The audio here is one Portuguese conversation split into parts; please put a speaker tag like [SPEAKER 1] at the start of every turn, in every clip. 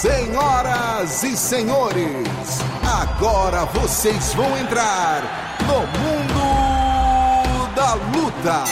[SPEAKER 1] Senhoras e senhores, agora vocês vão entrar no mundo da luta.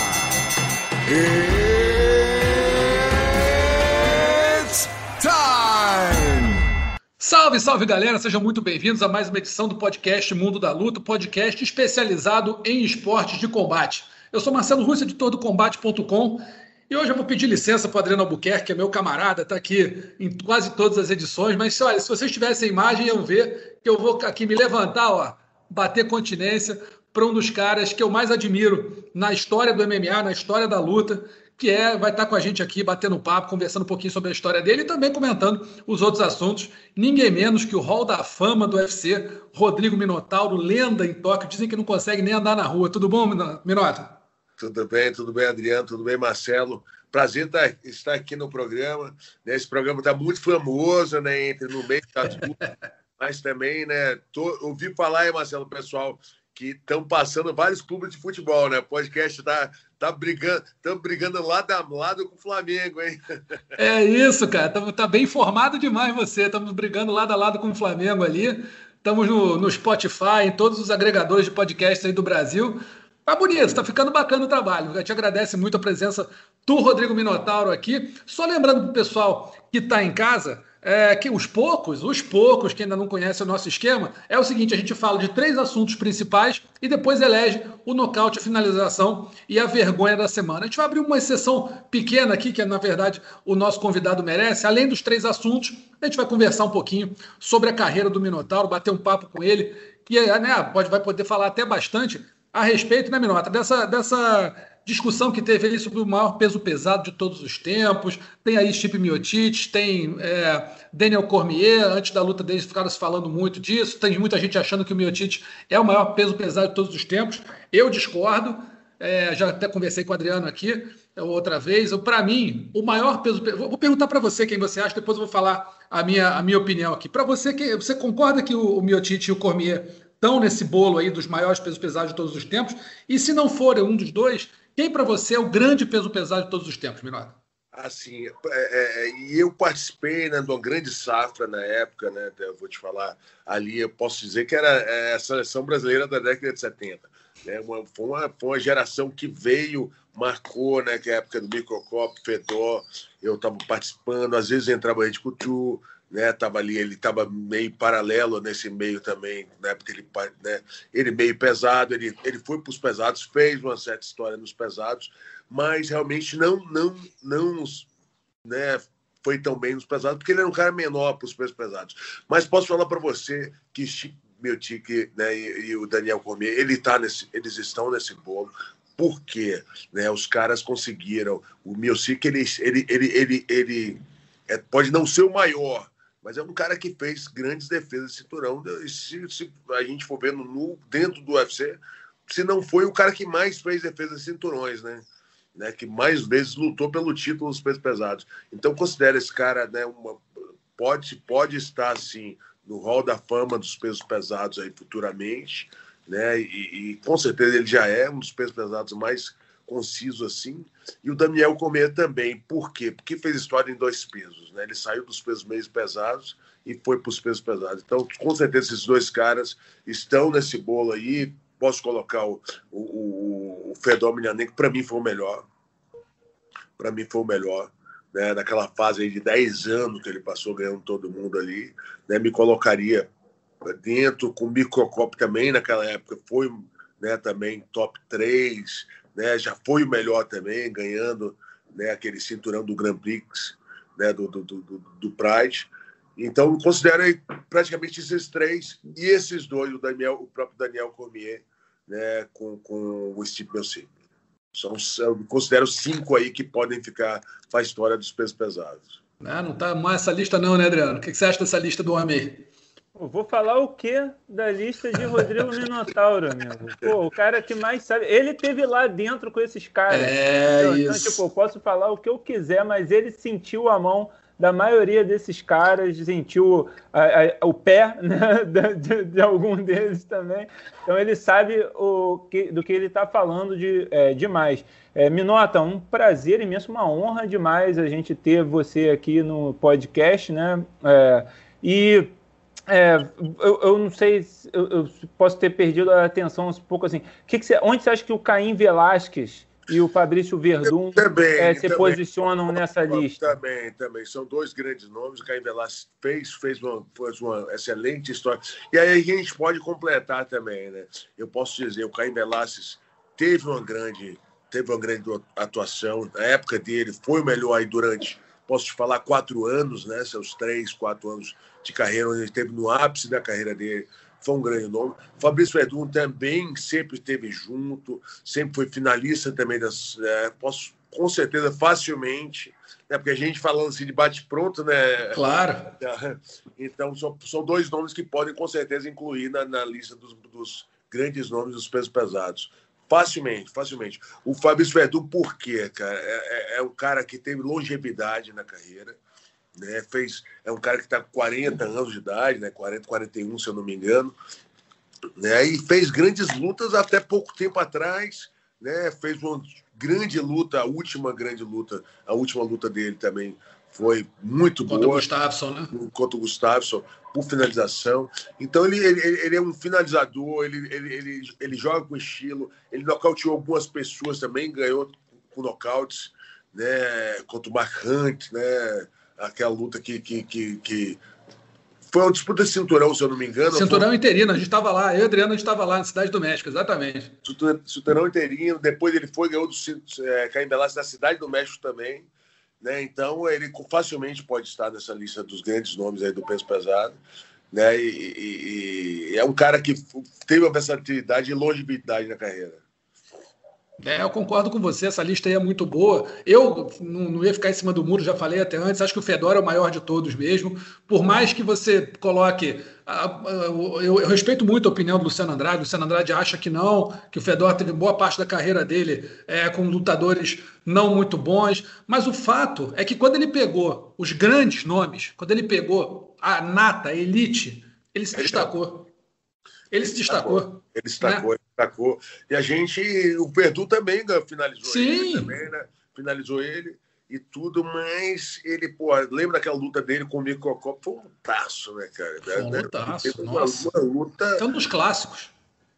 [SPEAKER 1] It's time!
[SPEAKER 2] Salve, salve galera, sejam muito bem-vindos a mais uma edição do podcast Mundo da Luta, podcast especializado em esportes de combate. Eu sou Marcelo Russo, editor do Combate.com, e hoje eu vou pedir licença para o Adriano Albuquerque, que é meu camarada, está aqui em quase todas as edições, mas olha, se vocês tivessem imagem, iam ver que eu vou aqui me levantar, ó, bater continência para um dos caras que eu mais admiro na história do MMA, na história da luta, que é vai estar com a gente aqui batendo papo, conversando um pouquinho sobre a história dele e também comentando os outros assuntos. Ninguém menos que o Hall da Fama do UFC, Rodrigo Minotauro, lenda em Tóquio. Dizem que não consegue nem andar na rua. Tudo bom, Minotauro?
[SPEAKER 3] Tudo bem, tudo bem, Adriano, tudo bem, Marcelo. Prazer tá, estar aqui no programa. Né, esse programa está muito famoso, né? Entre no meio das mas também, né? Tô, ouvi falar, Marcelo, pessoal, que estão passando vários clubes de futebol, né? O podcast está tá brigando, estamos brigando lado a lado com o Flamengo, hein?
[SPEAKER 2] É isso, cara. Tamo, tá bem informado demais você. Estamos brigando lado a lado com o Flamengo ali. Estamos no, no Spotify, em todos os agregadores de podcast aí do Brasil. Tá bonito, tá ficando bacana o trabalho. Eu te agradece muito a presença do Rodrigo Minotauro aqui. Só lembrando para o pessoal que está em casa, é, que os poucos, os poucos que ainda não conhecem o nosso esquema, é o seguinte: a gente fala de três assuntos principais e depois elege o nocaute, a finalização e a vergonha da semana. A gente vai abrir uma exceção pequena aqui, que na verdade o nosso convidado merece. Além dos três assuntos, a gente vai conversar um pouquinho sobre a carreira do Minotauro, bater um papo com ele, que né, pode, vai poder falar até bastante a respeito, né, Minota, dessa, dessa discussão que teve aí sobre o maior peso pesado de todos os tempos. Tem aí Chip Miotite, tem é, Daniel Cormier, antes da luta deles ficaram se falando muito disso. Tem muita gente achando que o Miotite é o maior peso pesado de todos os tempos. Eu discordo, é, já até conversei com o Adriano aqui é, outra vez. Para mim, o maior peso. Vou perguntar para você quem você acha, depois eu vou falar a minha, a minha opinião aqui. Para você, você concorda que o, o Miotite e o Cormier estão nesse bolo aí dos maiores pesos pesados de todos os tempos? E se não for um dos dois, quem para você é o grande peso pesado de todos os tempos, Minota?
[SPEAKER 3] Assim, é, é, e eu participei né, de uma grande safra na época, né? Eu vou te falar ali, eu posso dizer que era é, a seleção brasileira da década de 70. Né, uma, foi, uma, foi uma geração que veio, marcou, né? Que é a época do Microcop, Fedor, eu estava participando, às vezes entrava a gente com o Tchu, né? Tava ali, ele estava meio paralelo nesse meio também, né? Porque ele, né? ele meio pesado, ele, ele foi para os pesados, fez uma certa história nos pesados, mas realmente não, não, não, né? Foi tão bem nos pesados, porque ele era um cara menor para os pesos pesados. Mas posso falar para você que tique né, e, e, o Daniel Cormier, ele tá nesse, eles estão nesse bolo. Porque né, os caras conseguiram. O Milcic, ele, ele, ele, ele, ele é, pode não ser o maior, mas é um cara que fez grandes defesas de cinturão. Se, se a gente for vendo no, dentro do UFC, se não foi o cara que mais fez defesas de cinturões, né? né? Que mais vezes lutou pelo título dos pesos pesados. Então, considera esse cara, né? Uma, pode, pode estar, assim, no hall da fama dos pesos pesados aí futuramente, né? E, e com certeza ele já é um dos pesos pesados mais conciso assim. E o Daniel Comer também. Por quê? Porque fez história em dois pesos. Né? Ele saiu dos pesos meio pesados e foi para os pesos pesados. Então, com certeza, esses dois caras estão nesse bolo aí. Posso colocar o, o, o Fedor Milhanem, que para mim foi o melhor. Para mim foi o melhor. Né? Naquela fase de 10 anos que ele passou ganhando todo mundo ali. Né? Me colocaria dentro com o Microcop também naquela época. Foi né, também top 3 né? Já foi o melhor também, ganhando né, aquele cinturão do Grand Prix, né, do, do, do, do Pride. Então, considero praticamente esses três e esses dois, o Daniel, o próprio Daniel Cormier, né, com, com o Steve Belsi. São, eu considero cinco aí que podem ficar para a história dos pesos pesados.
[SPEAKER 2] Não, não tá mais essa lista não, né, Adriano? O que você acha dessa lista do homem
[SPEAKER 4] vou falar o que da lista de Rodrigo Minotauro, amigo? Pô, o cara que mais sabe. Ele teve lá dentro com esses caras.
[SPEAKER 2] É
[SPEAKER 4] então,
[SPEAKER 2] isso.
[SPEAKER 4] Então, tipo, eu posso falar o que eu quiser, mas ele sentiu a mão da maioria desses caras, sentiu a, a, o pé né, de, de, algum deles também. Então ele sabe o que, do que ele está falando de, é, demais. É, Minota, um prazer imenso, uma honra demais a gente ter você aqui no podcast, né? É, e é, eu, eu, não sei, eu, eu, posso ter perdido a atenção um pouco assim. Que que você, onde você acha que o Caim Velasquez e o Fabrício Verdun também, é, se também, posicionam nessa lista?
[SPEAKER 3] Também, também. São dois grandes nomes. O Caim Velasquez fez, fez, uma, fez uma excelente história. E aí a gente pode completar também, né? Eu posso dizer, o Caim Velasquez teve uma grande, teve uma grande atuação. Na época dele, foi o melhor aí durante, posso te falar, quatro anos, né? Seus três, quatro anos de carreira, onde ele esteve no ápice da carreira dele, foi um grande nome. Fabrício Verdun também sempre esteve junto, sempre foi finalista também das. É, posso, com certeza, facilmente, né, porque a gente falando assim de bate-pronto, né?
[SPEAKER 2] Claro.
[SPEAKER 3] Então, são, são dois nomes que podem, com certeza, incluir na, na lista dos, dos grandes nomes dos pesos pesados. Facilmente, facilmente. O Fabrício Verdun, por quê, cara? É, é, é um cara que teve longevidade na carreira né? Fez, é um cara que está com 40 anos de idade, né? 40, 41, se eu não me engano. Né? E fez grandes lutas até pouco tempo atrás. Né? Fez uma grande luta, a última grande luta, a última luta dele também foi muito
[SPEAKER 2] contra
[SPEAKER 3] boa.
[SPEAKER 2] Contra o Gustafsson, né?
[SPEAKER 3] Contra o Gustafsson, por finalização. Então ele, ele, ele é um finalizador, ele, ele, ele, ele joga com estilo, ele nocauteou algumas pessoas também, ganhou com nocautes, né? Contra o Mark Hunt, né? aquela luta que, que, que, que... Foi uma disputa de cinturão, se eu não me engano.
[SPEAKER 2] Cinturão foi... interino, a gente estava lá, eu e Adriano, a gente estava lá na Cidade do México, exatamente.
[SPEAKER 3] Cinturão interino, depois ele foi, ganhou do é, Caim Velasquez na Cidade do México também. Né? Então ele facilmente pode estar nessa lista dos grandes nomes aí do peso pesado. Né? E, e, e é um cara que teve uma versatilidade e longevidade na carreira.
[SPEAKER 2] É, eu concordo com você, essa lista aí é muito boa. Eu não, não, ia ficar em cima do muro, já falei até antes, acho que o Fedora é o maior de todos mesmo. Por mais que você coloque. Eu, eu respeito muito a opinião do Luciano Andrade. O Luciano Andrade acha que não, que o Fedora teve boa parte da carreira dele é, com lutadores não muito bons. Mas o fato é que quando ele pegou os grandes nomes, quando ele pegou a nata, a elite, ele se destacou. Ele se destacou.
[SPEAKER 3] Ele destacou, né? Destacou. E a gente, o Perdu também finalizou Sim. ele também, né? Finalizou ele e tudo, mas ele, pô, lembra daquela luta dele com o Microcop? Foi um taço, né, cara?
[SPEAKER 2] Foi um lutaço, uma, nossa. Uma luta... É um dos clássicos.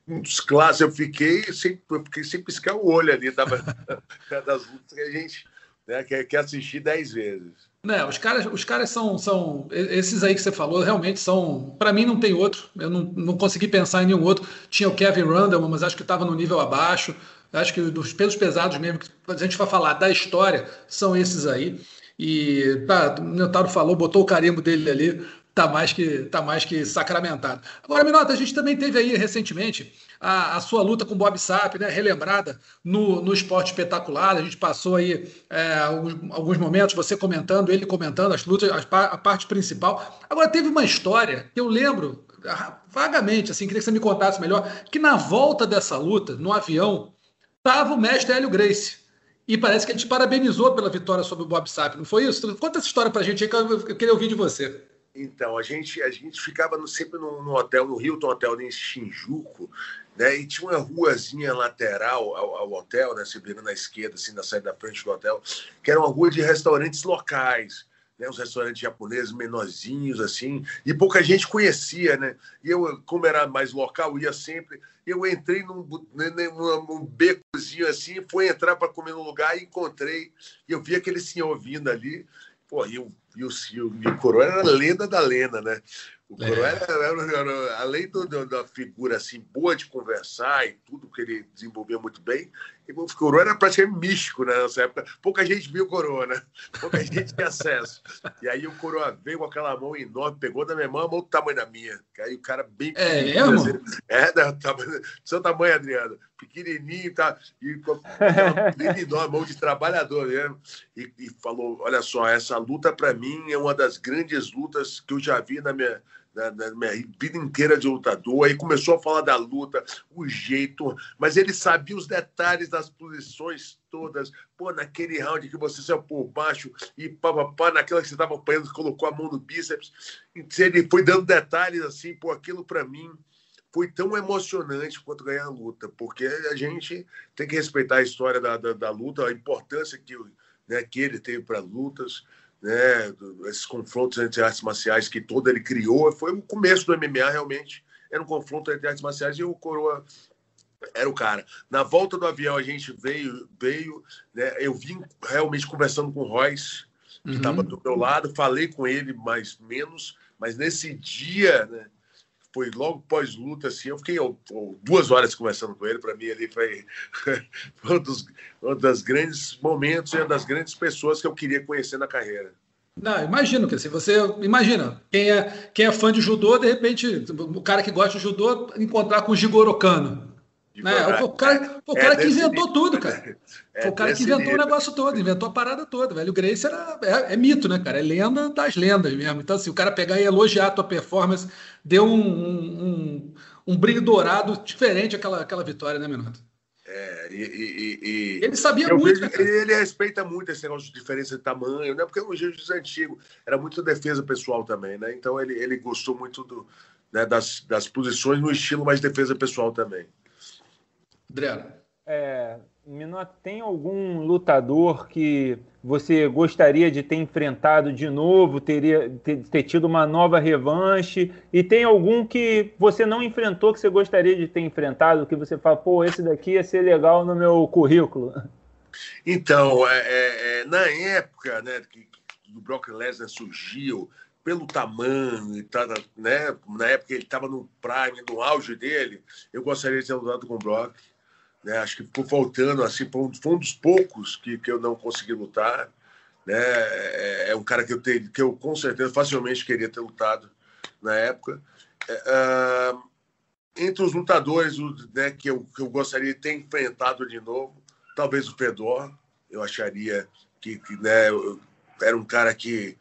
[SPEAKER 3] Um dos clássicos. Eu fiquei sem, eu fiquei sem piscar o olho ali, tava, das lutas que a gente né, quer, quer assistir dez vezes.
[SPEAKER 2] Né, os caras, os caras são, são. Esses aí que você falou realmente são. Para mim não tem outro. Eu não, não consegui pensar em nenhum outro. Tinha o Kevin Randall, mas acho que estava no nível abaixo. Acho que dos pesos pesados mesmo, que a gente vai falar da história, são esses aí. E tá, o Neutaro falou, botou o carimbo dele ali tá mais que tá mais que sacramentado. Agora, Minota, a gente também teve aí recentemente a, a sua luta com Bob Sapp, né, relembrada no, no esporte espetacular. A gente passou aí é, alguns, alguns, momentos, você comentando, ele comentando as lutas, a, a parte principal. Agora, teve uma história que eu lembro ah, vagamente, assim, queria que você me contasse melhor, que na volta dessa luta, no avião, estava o mestre Hélio Grace. E parece que ele te parabenizou pela vitória sobre o Bob Sapp, não foi isso? Conta essa história pra gente aí que eu, eu queria ouvir de você.
[SPEAKER 3] Então, a gente, a gente ficava no, sempre no, no, hotel, no Hilton Hotel em Shinjuku, né? E tinha uma ruazinha lateral ao, ao hotel, né? Se virando na esquerda, assim, na saída da frente do hotel, que era uma rua de restaurantes locais, né? Uns restaurantes japoneses menorzinhos, assim, e pouca gente conhecia, né? E eu, como era mais local, ia sempre. Eu entrei num, né, num, num becozinho assim, fui entrar para comer no lugar e encontrei. E eu vi aquele senhor vindo ali, pô, e eu e o, e o, e o Coroa era a lenda da lenda, né? O Coroa é. além do, da figura assim, boa de conversar e tudo que ele desenvolvia muito bem, o Coroa era praticamente místico né, nessa época. Pouca gente viu o Coroa, né? Pouca gente tinha acesso. E aí o Coroa veio com aquela mão enorme, pegou da minha mão a mão do tamanho da minha. Aí o cara bem
[SPEAKER 2] É mesmo? Assim,
[SPEAKER 3] é, do, tamanho, do seu tamanho, Adriano. Pequenininho, tá? E com a mão de trabalhador mesmo. E, e falou: olha só, essa luta para mim, é uma das grandes lutas que eu já vi na minha, na, minha vida inteira de lutador. Aí começou a falar da luta, o jeito, mas ele sabia os detalhes das posições todas. Pô, naquele round que você saiu por baixo e papapá, naquela que você estava apanhando, colocou a mão no bíceps. Ele foi dando detalhes assim, pô, aquilo para mim foi tão emocionante quanto ganhar a luta, porque a gente tem que respeitar a história da, da, da luta, a importância que, né, que ele teve para lutas né, esses confrontos entre artes marciais que todo ele criou. Foi o começo do MMA, realmente. Era um confronto entre artes marciais e o Coroa era o cara. Na volta do avião, a gente veio, veio né, eu vim realmente conversando com o Royce, que estava uhum. do meu lado, falei com ele mais menos, mas nesse dia, né, foi logo pós-luta, assim, eu fiquei duas horas conversando com ele, para mim ali foi, um, dos, um dos grandes momentos e uma das grandes pessoas que eu queria conhecer na carreira.
[SPEAKER 2] Não, imagino que assim, você imagina, quem é, quem é fã de judô, de repente, o cara que gosta de judô encontrar com o Jigoro Kano. Né? O, cara, o cara é que inventou nível. tudo, cara. É Foi o cara que inventou nível. o negócio todo, inventou a parada toda, velho. O Grace era, é, é, mito, né, cara? É lenda das lendas mesmo. Então, assim, o cara pegar e elogiar a tua performance deu um, um, um brilho dourado diferente àquela, àquela vitória, né, Minuto?
[SPEAKER 3] É, e, e, e,
[SPEAKER 2] ele sabia muito.
[SPEAKER 3] Vejo, ele, ele, respeita muito esse negócio de diferença de tamanho, né? Porque o jiu-jitsu antigo era muito defesa pessoal também, né? Então ele, ele gostou muito do, né, das, das posições no estilo mais defesa pessoal também.
[SPEAKER 2] Adriano.
[SPEAKER 4] É, Minotti, tem algum lutador que você gostaria de ter enfrentado de novo, teria ter, ter, tido uma nova revanche? E tem algum que você não enfrentou que você gostaria de ter enfrentado, que você fala, pô, esse daqui ia ser legal no meu currículo?
[SPEAKER 3] Então, é, é, é na época né, que, que o Brock Lesnar surgiu, pelo tamanho, tá, né, na época ele estava no prime, no auge dele, eu gostaria de ter lutado com o Brock. Né? Acho que ficou faltando, assim, foi um, foi um dos poucos que, que eu não consegui lutar. Né? É, é um cara que eu, ter, que eu com certeza facilmente queria ter lutado na época. É, uh, entre os lutadores né, que, eu, que eu gostaria de ter enfrentado de novo, talvez o Fedor, eu acharia que, que né, era um cara que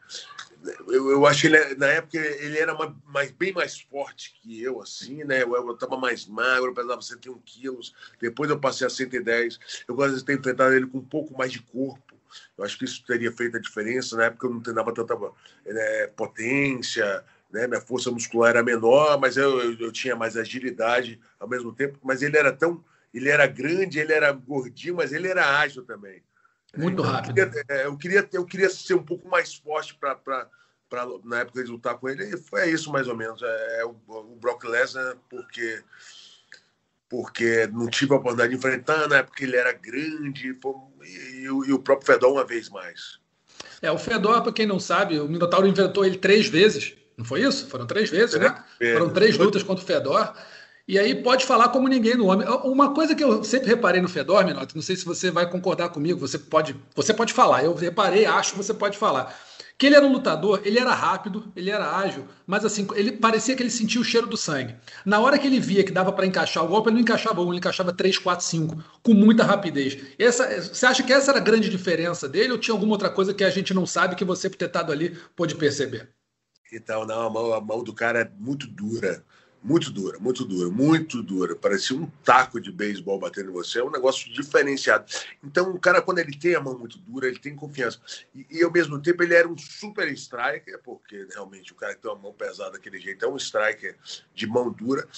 [SPEAKER 3] eu, eu acho que ele, na época ele era mais, bem mais forte que eu, assim, né? Eu estava mais magro, eu pesava 101 quilos. Depois eu passei a 110. Eu gosto de ter enfrentado ele com um pouco mais de corpo. Eu acho que isso teria feito a diferença. Na época eu não treinava tanta né, potência, né? Minha força muscular era menor, mas eu, eu, eu, tinha mais agilidade ao mesmo tempo. Mas ele era tão. Ele era grande, ele era gordinho, mas ele era ágil também.
[SPEAKER 2] Muito então, rápido.
[SPEAKER 3] Eu queria, é, eu queria, eu queria ser um pouco mais forte para na época de lutar com ele. E foi isso mais ou menos. É, é o, o, Brock Lesnar, porque porque não tive a oportunidade de enfrentar, na época ele era grande, foi, e, e, o próprio Fedor uma vez mais.
[SPEAKER 2] É, o Fedor, para quem não sabe, o Minotauro inventou ele três vezes, não foi isso? Foram três vezes, é, né? É, Foram três lutas contra o Fedor. E aí pode falar como ninguém no homem. Uma coisa que eu sempre reparei no Fedor, Minotti, não sei se você vai concordar comigo, você pode, você pode falar. Eu reparei, acho que você pode falar. Que ele era um lutador, ele era rápido, ele era ágil, mas assim, ele parecia que ele sentia o cheiro do sangue. Na hora que ele via que dava para encaixar o golpe, ele não encaixava um, ele encaixava três, quatro, cinco, com muita rapidez. Essa, você acha que essa era a grande diferença dele ou tinha alguma outra coisa que a gente não sabe que você, por ter estado ali, pôde perceber?
[SPEAKER 3] Então, não, a mão, a mão do cara é muito dura. Muito dura, muito dura, muito dura. Parecia um taco de beisebol batendo em você. É um negócio diferenciado. Então, o cara, quando ele tem a mão muito dura, ele tem confiança. E, e ao mesmo tempo, ele era um super striker, porque realmente o cara que tem uma mão pesada daquele jeito é um striker de mão dura.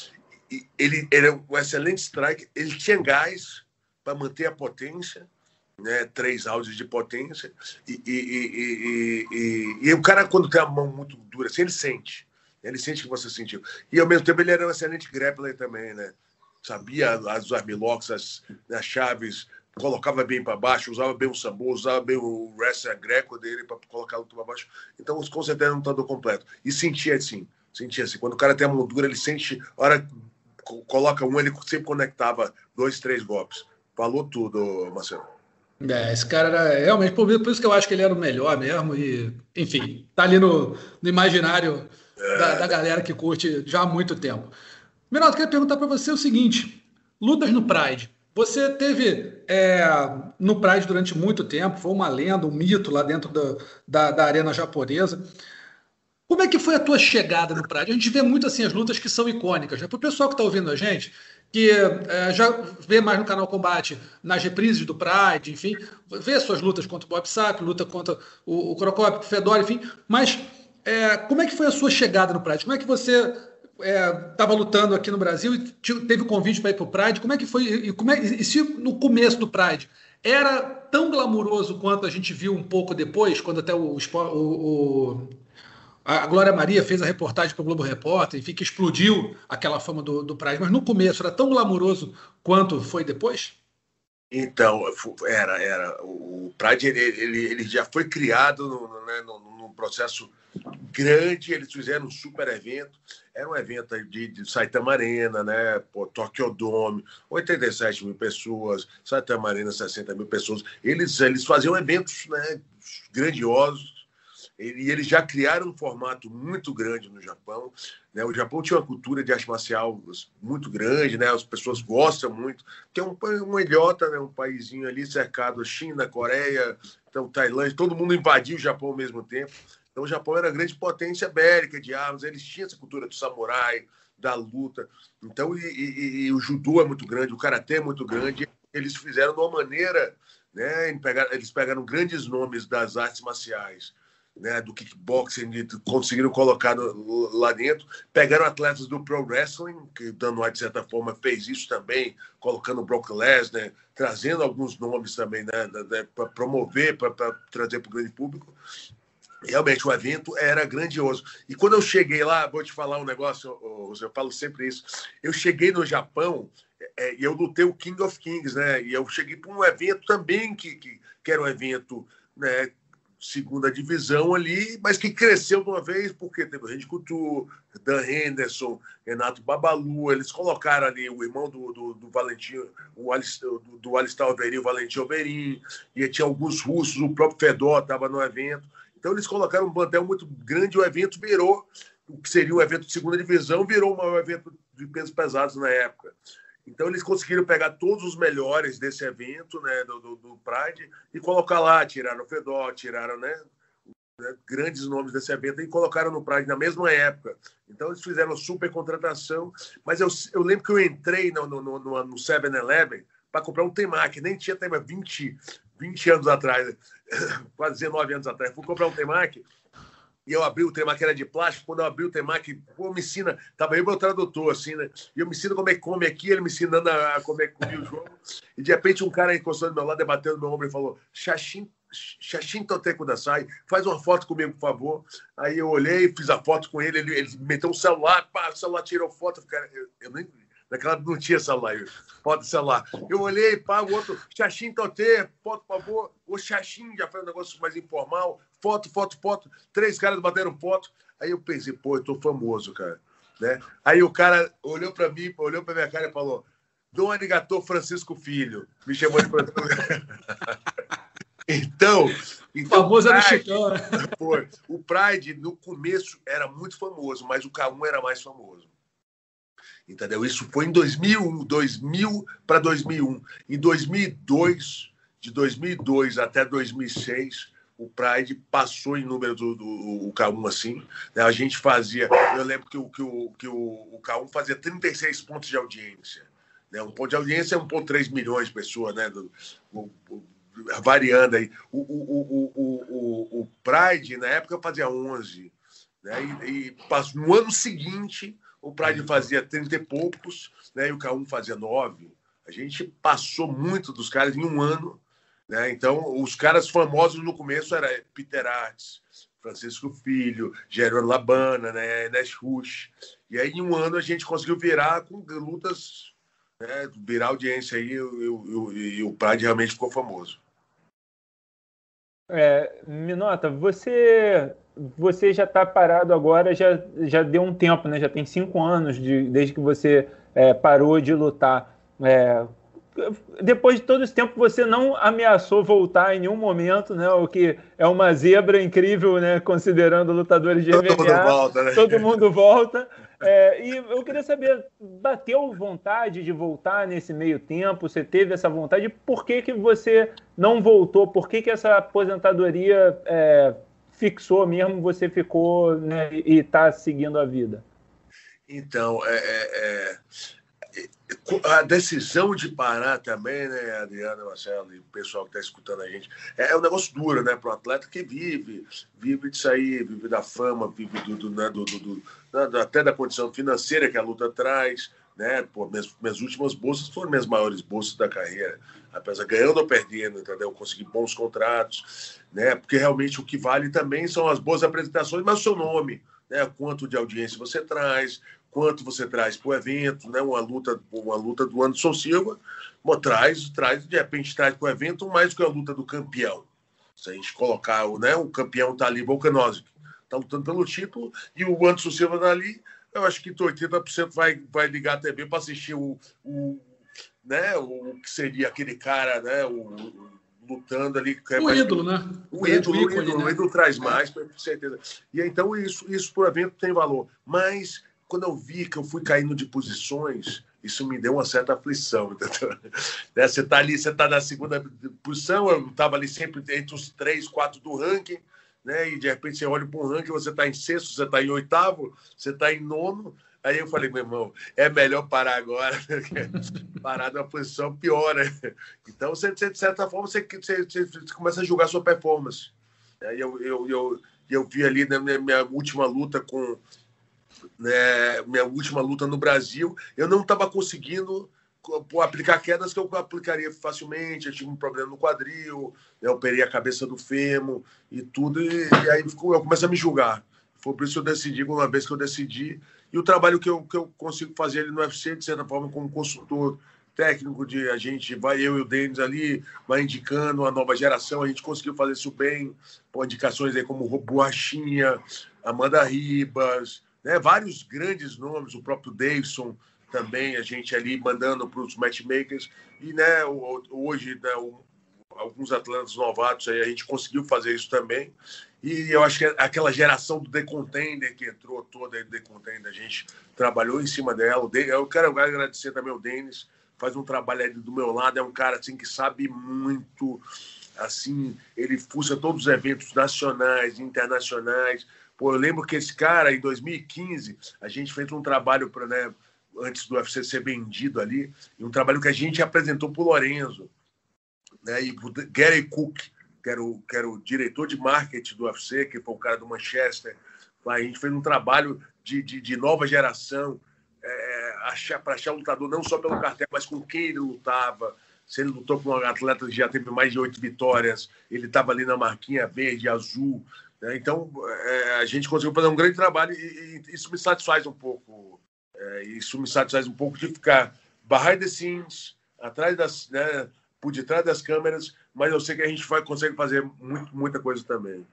[SPEAKER 3] E ele, ele é um excelente striker. Ele tinha gás para manter a potência. Né, três áudios de potência. E, e, e, e, e, o cara, quando tem a mão muito dura, assim, ele sente. Ele sente que você sentiu. E ao mesmo tempo ele era um excelente grappler também, né? Sabia as armlocks, as, as chaves, colocava bem para baixo, usava bem o sambo, usava bem o wrestler greco dele para colocar o para baixo. Então, com certeza, era um lutador completo. E sentia assim, sentia assim. Quando o cara tem a moldura, ele sente, a hora coloca um, ele sempre conectava dois, três golpes. Falou tudo, Marcelo.
[SPEAKER 2] É, esse cara era realmente, por, isso que eu acho que ele era o melhor mesmo. E, enfim, tá ali no, no imaginário da, da, galera que curte já há muito tempo. Miraldo, queria perguntar para você o seguinte: lutas no Pride. Você teve é, no Pride durante muito tempo, foi uma lenda, um mito lá dentro da, da, da arena japonesa. Como é que foi a tua chegada no Pride? A gente vê muito assim as lutas que são icônicas. Né? Para o pessoal que está ouvindo a gente, que é, já vê mais no canal Combate, nas reprises do Pride, enfim, vê suas lutas contra o Bob Sapp, luta contra o, o Crocop, o Fedor, enfim. Mas é, como é que foi a sua chegada no Pride? Como é que você estava é, lutando aqui no Brasil e teve o convite para ir para o Pride? Como é que foi? E, como é, e se no começo do Pride era tão glamuroso quanto a gente viu um pouco depois, quando até o, o, o a Glória Maria fez a reportagem para o Globo Repórter, enfim, que explodiu aquela fama do, do Pride, mas no começo era tão glamuroso quanto foi depois?
[SPEAKER 3] Então, era, era. O Pride ele, ele, ele já foi criado no, né, num processo grande, eles fizeram um super evento. Era um evento de, de Saitama Arena, né? Pô, Tokyo Dome, 87 mil pessoas, Saitama Arena, 60 mil pessoas. Eles, eles faziam eventos né, grandiosos e eles já criaram um formato muito grande no Japão. Né? O Japão tinha uma cultura de arte marcial muito grande, né? as pessoas gostam muito. Tem um, um ilhota, né? um paísinho ali cercado, China, Coreia, então Tailândia, todo mundo invadiu o Japão ao mesmo tempo. Então o Japão era grande potência bélica de armas, eles tinham essa cultura do samurai, da luta. Então, e, e, e o judô é muito grande, o karatê é muito grande. Eles fizeram de uma maneira, né? Eles pegaram, grandes nomes das artes marciais né, do kickboxing, conseguiram colocar no, lá dentro. Pegaram atletas do pro wrestling, que dando de certa forma fez isso também, colocando Brock Lesnar, trazendo alguns nomes também né para promover, para trazer para o grande público. Realmente o evento era grandioso. E quando eu cheguei lá, vou te falar um negócio, eu falo sempre isso. Eu cheguei no Japão é, e eu lutei o King of Kings, né? E eu cheguei para um evento também que, que, que era um evento né, segunda divisão ali, mas que cresceu de uma vez porque teve o Randy Couture, Dan Henderson, Renato Babalu, eles colocaram ali o irmão do, do, do Valentim, o do, do Alistar Overin, o Valentim Overin, e tinha alguns russos, o próprio Fedor estava no evento. Então eles colocaram um plantel muito grande, o evento virou, o que seria um evento de segunda divisão, virou um evento de pesos pesados na época. Então eles conseguiram pegar todos os melhores desse evento, né, do, do, do Pride, e colocar lá, tiraram o Fedor, tiraram, né, né, grandes nomes desse evento e colocaram no Pride na mesma época. Então eles fizeram super contratação, mas eu, eu lembro que eu entrei no, no, no, no 7-Eleven para comprar um Temac, nem tinha Temac 20, 20 anos atrás, quase 19 anos atrás. Fui comprar um Temac e eu abri o tema que era de plástico, quando eu abri o tema que pô, me ensina, tava aí meu tradutor, assim, né? E eu me ensino como é que come aqui, ele me ensinando a, como é que o jogo. E de repente um cara encostou do meu lado, debatendo no meu ombro e falou: Xaxim, Xaxim Toteco da Sai, faz uma foto comigo, por favor. Aí eu olhei, fiz a foto com ele, ele, ele meteu um celular, pá, o celular tirou foto. Cara, eu, eu nem Naquela não tinha celular, foto celular. Eu olhei, pá, o outro, Xaxim Totê, foto, por favor. O Xaxim já foi um negócio mais informal. Foto, foto, foto. Três caras bateram foto. Aí eu pensei, pô, eu tô famoso, cara. Né? Aí o cara olhou para mim, olhou para minha cara e falou: Dom Arigatô Francisco Filho. Me chamou de Francisco. então, então.
[SPEAKER 2] Famoso era né?
[SPEAKER 3] o Pride, no começo, era muito famoso, mas o K1 era mais famoso. Entendeu? Isso foi em 2001, 2000 para 2001. Em 2002, de 2002 até 2006, o Pride passou em número do, do o K1 assim. Né? A gente fazia, eu lembro que o, que o, que o, o K1 fazia 36 pontos de audiência. Né? Um ponto de audiência é 1,3 milhões de pessoas, né? Do, o, o, variando aí. O, o, o, o, Pride, na época, fazia 11. Né? E, e no ano seguinte, o Pride fazia 30 e poucos, né? E o K1 fazia 9. A gente passou muito dos caras em um ano, né? Então, os caras famosos no começo era Peter Arts, Francisco Filho, Gerard Labana, né? Enes Rush. E aí, em um ano, a gente conseguiu virar com lutas, né? virar audiência aí e o Pride realmente ficou famoso.
[SPEAKER 4] É, Minota, você você já está parado agora, já, já deu um tempo, né? Já tem cinco anos de, desde que você é, parou de lutar. É, depois de todo esse tempo, você não ameaçou voltar em nenhum momento, né? O que é uma zebra incrível, né? Considerando lutadores de
[SPEAKER 3] todo MMA. Mundo volta, né?
[SPEAKER 4] Todo mundo volta. É, e eu queria saber, bateu vontade de voltar nesse meio tempo? Você teve essa vontade? Por que, que você não voltou? Por que, que essa aposentadoria é, fixou mesmo? Você ficou né, e está seguindo a vida?
[SPEAKER 3] Então, é, é, é, a decisão de parar também, né, Adriana, Marcelo e o pessoal que está escutando a gente, é, é, um negócio duro, né, para o atleta que vive, vive disso aí, vive da fama, vive do, do, né, do, do, do, até da condição financeira que a luta traz, né, pô, minhas, minhas últimas bolsas foram minhas maiores bolsas da carreira, apesar ganhando ou perdendo, entendeu? Consegui bons contratos, né, porque realmente o que vale também são as boas apresentações, mas o seu nome, né, quanto de audiência você traz, quanto você traz para o evento, né? Uma luta, uma luta do Anderson Silva, traz, traz, de repente traz para o evento mais que a luta do campeão. Se a gente colocar né, o campeão tá ali, Volkanovski, tá lutando pelo título, e o Anderson Silva tá ali, eu acho que 80% vai, vai ligar a TV para assistir o, o, né, o que seria aquele cara, né, o, lutando ali.
[SPEAKER 2] É o ídolo, né?
[SPEAKER 3] O, o ídolo, ícone, o ídolo, né? o ídolo traz mais, com certeza. E então isso, isso o evento tem valor. Mas quando eu vi que eu fui caindo de posições, isso me deu uma certa aflição. Né? Você está ali, você está na segunda posição, eu estava ali sempre entre os três, quatro do ranking, né? e de repente você olha para um ranking, você está em sexto, você está em oitavo, você está em nono. Aí eu falei, meu irmão, é melhor parar agora, parar numa posição pior. Né? Então, você, de certa forma, você, você, você começa a julgar a sua performance. Eu, eu, eu, eu vi ali na minha, minha última luta com, né, minha última luta no Brasil, eu não estava conseguindo aplicar quedas que eu aplicaria facilmente. Eu tive um problema no quadril, eu operei a cabeça do fêmur e tudo, e, e aí eu comecei a me julgar. Foi por isso que eu decidi, uma vez que eu decidi, e o trabalho que eu, que eu consigo fazer ali no UFC, de certa forma, como consultor técnico, de a gente vai, eu e o Denis ali, vai indicando a nova geração, a gente conseguiu fazer isso bem, com indicações aí como Borrachinha, Amanda Ribas, né? Vários grandes nomes, o próprio Davidson também, a gente ali mandando para os matchmakers. E né, hoje, né, alguns atletas novatos aí, a gente conseguiu fazer isso também. E eu acho que aquela geração do The Contender que entrou toda The Contender, a gente trabalhou em cima dela. Eu quero agradecer também ao Denis, faz um trabalho aí do meu lado, é um cara assim que sabe muito, assim, ele fuça todos os eventos nacionais, internacionais, Pô, eu lembro que esse cara, em 2015, a gente fez um trabalho para, né, antes do UFC ser vendido ali, e um trabalho que a gente apresentou para o Lorenzo, né, e para Gary Cook, que era, o, que era o diretor de marketing do UFC, que foi o cara do Manchester. A gente fez um trabalho de, de, de nova geração, é, achar, para achar o lutador não só pelo cartel, mas com quem ele lutava. Se ele lutou com um atleta que já teve mais de oito vitórias, ele estava ali na marquinha verde, azul. Né? Então, é, a gente conseguiu fazer um grande trabalho e, e isso me satisfaz um pouco. É, isso me satisfaz um pouco de ficar behind the scenes, atrás das, né, por detrás das câmeras, mas eu sei que a gente vai consegue fazer muito, muita coisa também.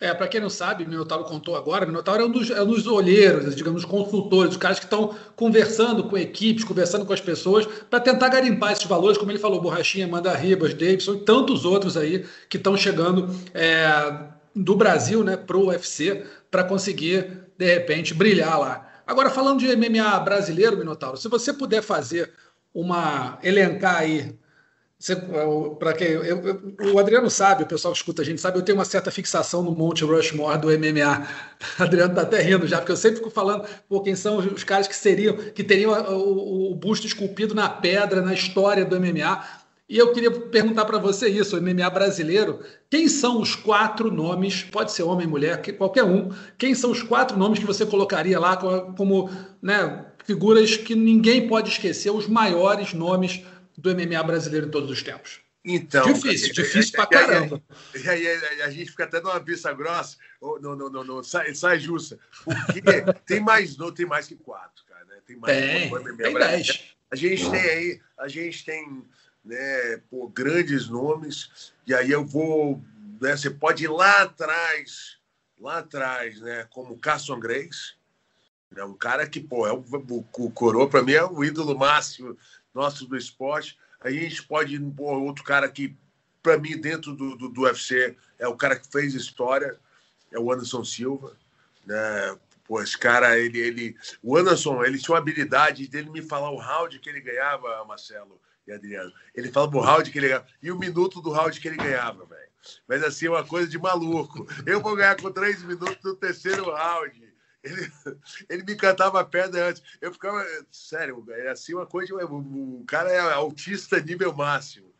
[SPEAKER 2] É, para quem não sabe, Minotauro contou agora, Minotauro é um dos, é um dos olheiros, digamos, consultores, os caras que estão conversando com equipes, conversando com as pessoas, para tentar garimpar esses valores, como ele falou, Borrachinha, Manda Ribas, Davidson e tantos outros aí que estão chegando é, do Brasil né, para o UFC para conseguir, de repente, brilhar lá. Agora, falando de MMA brasileiro, Minotauro, se você puder fazer uma. elencar aí. Para quem o Adriano sabe, o pessoal que escuta a gente sabe, eu tenho uma certa fixação no Monte Rushmore do MMA. O Adriano está até rindo já, porque eu sempre fico falando por quem são os caras que seriam, que teriam o, o busto esculpido na pedra na história do MMA. E eu queria perguntar para você isso, o MMA brasileiro, quem são os quatro nomes, pode ser homem, mulher, qualquer um, quem são os quatro nomes que você colocaria lá como né, figuras que ninguém pode esquecer, os maiores nomes do MMA brasileiro em todos os tempos?
[SPEAKER 3] Então,
[SPEAKER 2] difícil, é, difícil pra caramba.
[SPEAKER 3] E aí, a gente fica até numa pista grossa, no, no, no, no sai, sai justa, porque tem mais, não tem mais que quatro, cara. Né?
[SPEAKER 2] Tem mais tem, tem dez.
[SPEAKER 3] A gente tem aí, a gente tem né, por grandes nomes, e aí eu vou, né, você pode ir lá atrás, lá atrás, né, como Carson Grace, é um cara que, pô, é o, o Coroa, para mim, é o ídolo máximo nosso do esporte. Aí a gente pode ir, pô, outro cara que, para mim, dentro do, do, do, UFC, é o cara que fez história, é o Anderson Silva, né, Pô, esse cara, ele, ele. O Anderson, ele tinha uma habilidade dele me falar o round que ele ganhava, Marcelo Adriano. Ele falava o round que ele ganhava e o minuto do round que ele ganhava, velho. Mas assim, é uma coisa de maluco. Eu vou ganhar com três minutos no terceiro round. Ele, ele me cantava a pedra antes. Eu ficava. Sério, é assim uma coisa. O cara é autista nível máximo.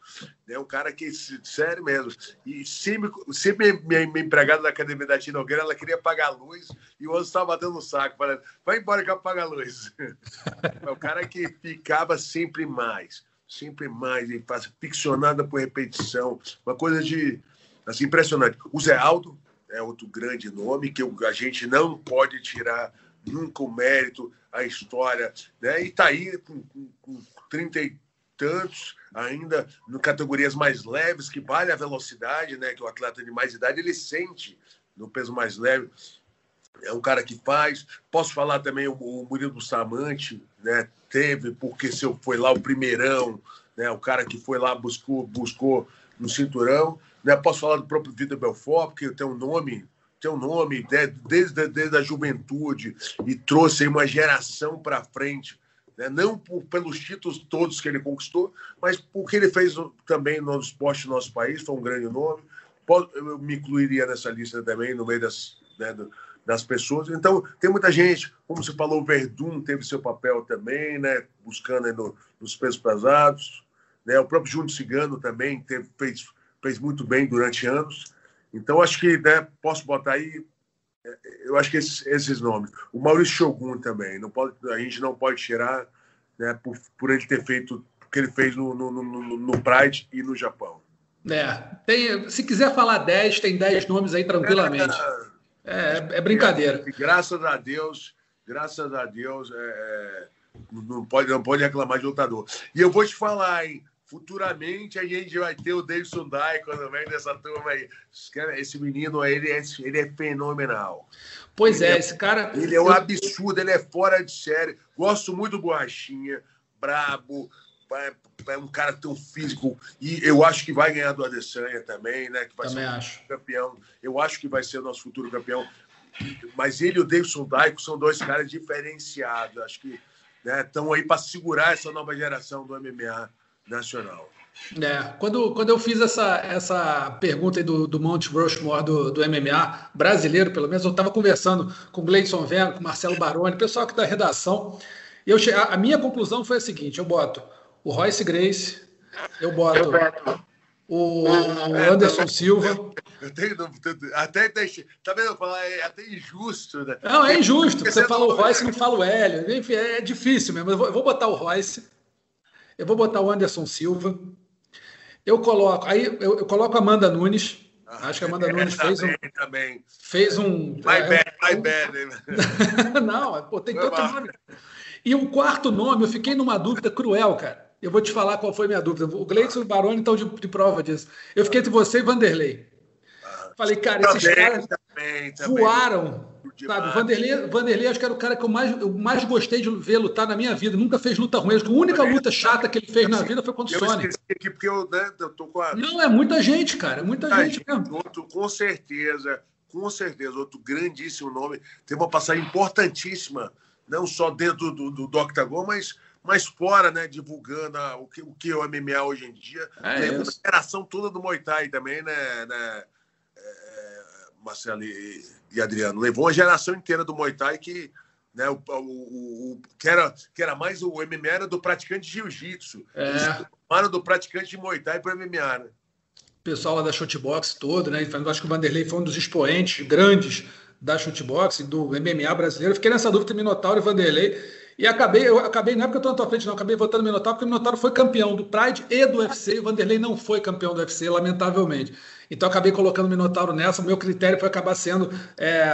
[SPEAKER 3] É um cara que, sério mesmo. E sempre, sempre minha, minha empregada da academia da Tina Nogueira, ela queria pagar a luz e o outro estava batendo no saco, falando: vai embora que eu apago a luz. É o cara que ficava sempre mais, sempre mais, e faz ficcionada por repetição, uma coisa de assim, impressionante. O Zé Aldo é outro grande nome que a gente não pode tirar nunca o mérito, a história, né? E está aí com, com, com 30 e tantos, ainda em categorias mais leves, que vale a velocidade, né? Que o atleta de mais idade ele sente no peso mais leve. É um cara que faz. Posso falar também o, o Murilo Bustamante, né? Teve, porque se eu foi lá o primeirão, né? O cara que foi lá buscou buscou no cinturão. Né? Posso falar do próprio Vitor Belfort, porque tem um nome tem um nome né? desde, desde a juventude e trouxe uma geração para frente né? não por, pelos títulos todos que ele conquistou, mas porque ele fez também no esporte do nosso país, foi um grande nome. Eu me incluiria nessa lista também, no meio das, né, das pessoas. Então, tem muita gente, como você falou, o Verdun teve seu papel também, né, buscando no, nos pesos pesados. Né? O próprio Júnior Cigano também teve, fez, fez muito bem durante anos. Então, acho que né, posso botar aí eu acho que esses, esses, nomes. O Maurício Shogun também. Não pode, a gente não pode tirar né, por, por ele ter feito o que ele fez no, no, no, no Pride e no Japão.
[SPEAKER 2] É, tem, se quiser falar 10, tem 10 nomes aí tranquilamente. É, é, é brincadeira.
[SPEAKER 3] E, graças a Deus, graças a Deus, é, é, não, pode, não pode reclamar de lutador. E eu vou te falar, hein? Futuramente a gente vai ter o Davidson Dai quando vem dessa turma aí. Esse menino ele é, ele é fenomenal.
[SPEAKER 2] Pois é, é, esse cara.
[SPEAKER 3] Ele é um absurdo, ele é fora de série. Gosto muito do Borrachinha, brabo, é, é um cara tão físico. E eu acho que vai ganhar do Adesanya também, né? Que vai
[SPEAKER 2] também
[SPEAKER 3] ser
[SPEAKER 2] o acho.
[SPEAKER 3] campeão. Eu acho que vai ser o nosso futuro campeão. Mas ele e o Davidson Daico são dois caras diferenciados. Acho que estão né, aí para segurar essa nova geração do MMA nacional.
[SPEAKER 2] É, quando, quando eu fiz essa, essa pergunta do, do Mount Rushmore do, do MMA, brasileiro pelo menos, eu estava conversando com o Gleison Vengo, com o Marcelo Baroni, pessoal aqui da redação, e eu, a, a minha conclusão foi a seguinte: eu boto o Royce Grace, eu boto o Anderson Silva.
[SPEAKER 3] Eu tenho, até, tá vendo? É até injusto, né?
[SPEAKER 2] Não, é injusto. Você fala o Royce e não fala o Hélio. Enfim, é difícil mesmo. Eu vou, eu vou botar o Royce. Eu vou botar o Anderson Silva. Eu coloco, aí eu, eu coloco a Amanda Nunes. Ah, Acho que a Amanda é, Nunes fez um.
[SPEAKER 3] Também.
[SPEAKER 2] Fez um.
[SPEAKER 3] My é, bad, my bad.
[SPEAKER 2] Não, pô, tem tanto nome. E o quarto nome, eu fiquei numa dúvida cruel, cara. Eu vou te falar qual foi a minha dúvida. O Gleison e o Baroni estão de, de, prova disso. Eu fiquei entre você e Vanderlei. Falei, cara, esses também, caras também, também. voaram Sabe, Vanderlei, Vanderlei acho que era o cara que eu mais, eu mais gostei de ver lutar na minha vida. Nunca fez luta ruim. Acho que a única luta chata que ele fez na vida foi contra o Sonic.
[SPEAKER 3] Aqui porque eu, né, eu tô com a...
[SPEAKER 2] Não, é muita gente, cara. É muita gente, gente mesmo.
[SPEAKER 3] Outro, com certeza, com certeza, outro grandíssimo nome. Tem uma passagem importantíssima, não só dentro do, do, do Octagon, mas mas fora, né, divulgando a, o, que, o que é o MMA hoje em dia. É uma geração toda do Muay Thai também, né, né é, Marcelo e, e Adriano. Levou uma geração inteira do Muay Thai que, né, o, o, o, que, era, que era mais o MMA era do praticante de jiu-jitsu.
[SPEAKER 2] É.
[SPEAKER 3] Eles do praticante de Muay Thai para MMA, né?
[SPEAKER 2] O pessoal lá da Shotbox todo, né? Eu acho que o Vanderlei foi um dos expoentes grandes da Shotbox, do MMA brasileiro. Fiquei nessa dúvida entre Minotauro e Vanderlei. E acabei, eu acabei, não é porque eu estou na tua frente, não, acabei votando no Minotauro, porque o Minotauro foi campeão do Pride e do UFC, e o Vanderlei não foi campeão do UFC, lamentavelmente. Então acabei colocando o Minotauro nessa. O meu critério foi acabar sendo é,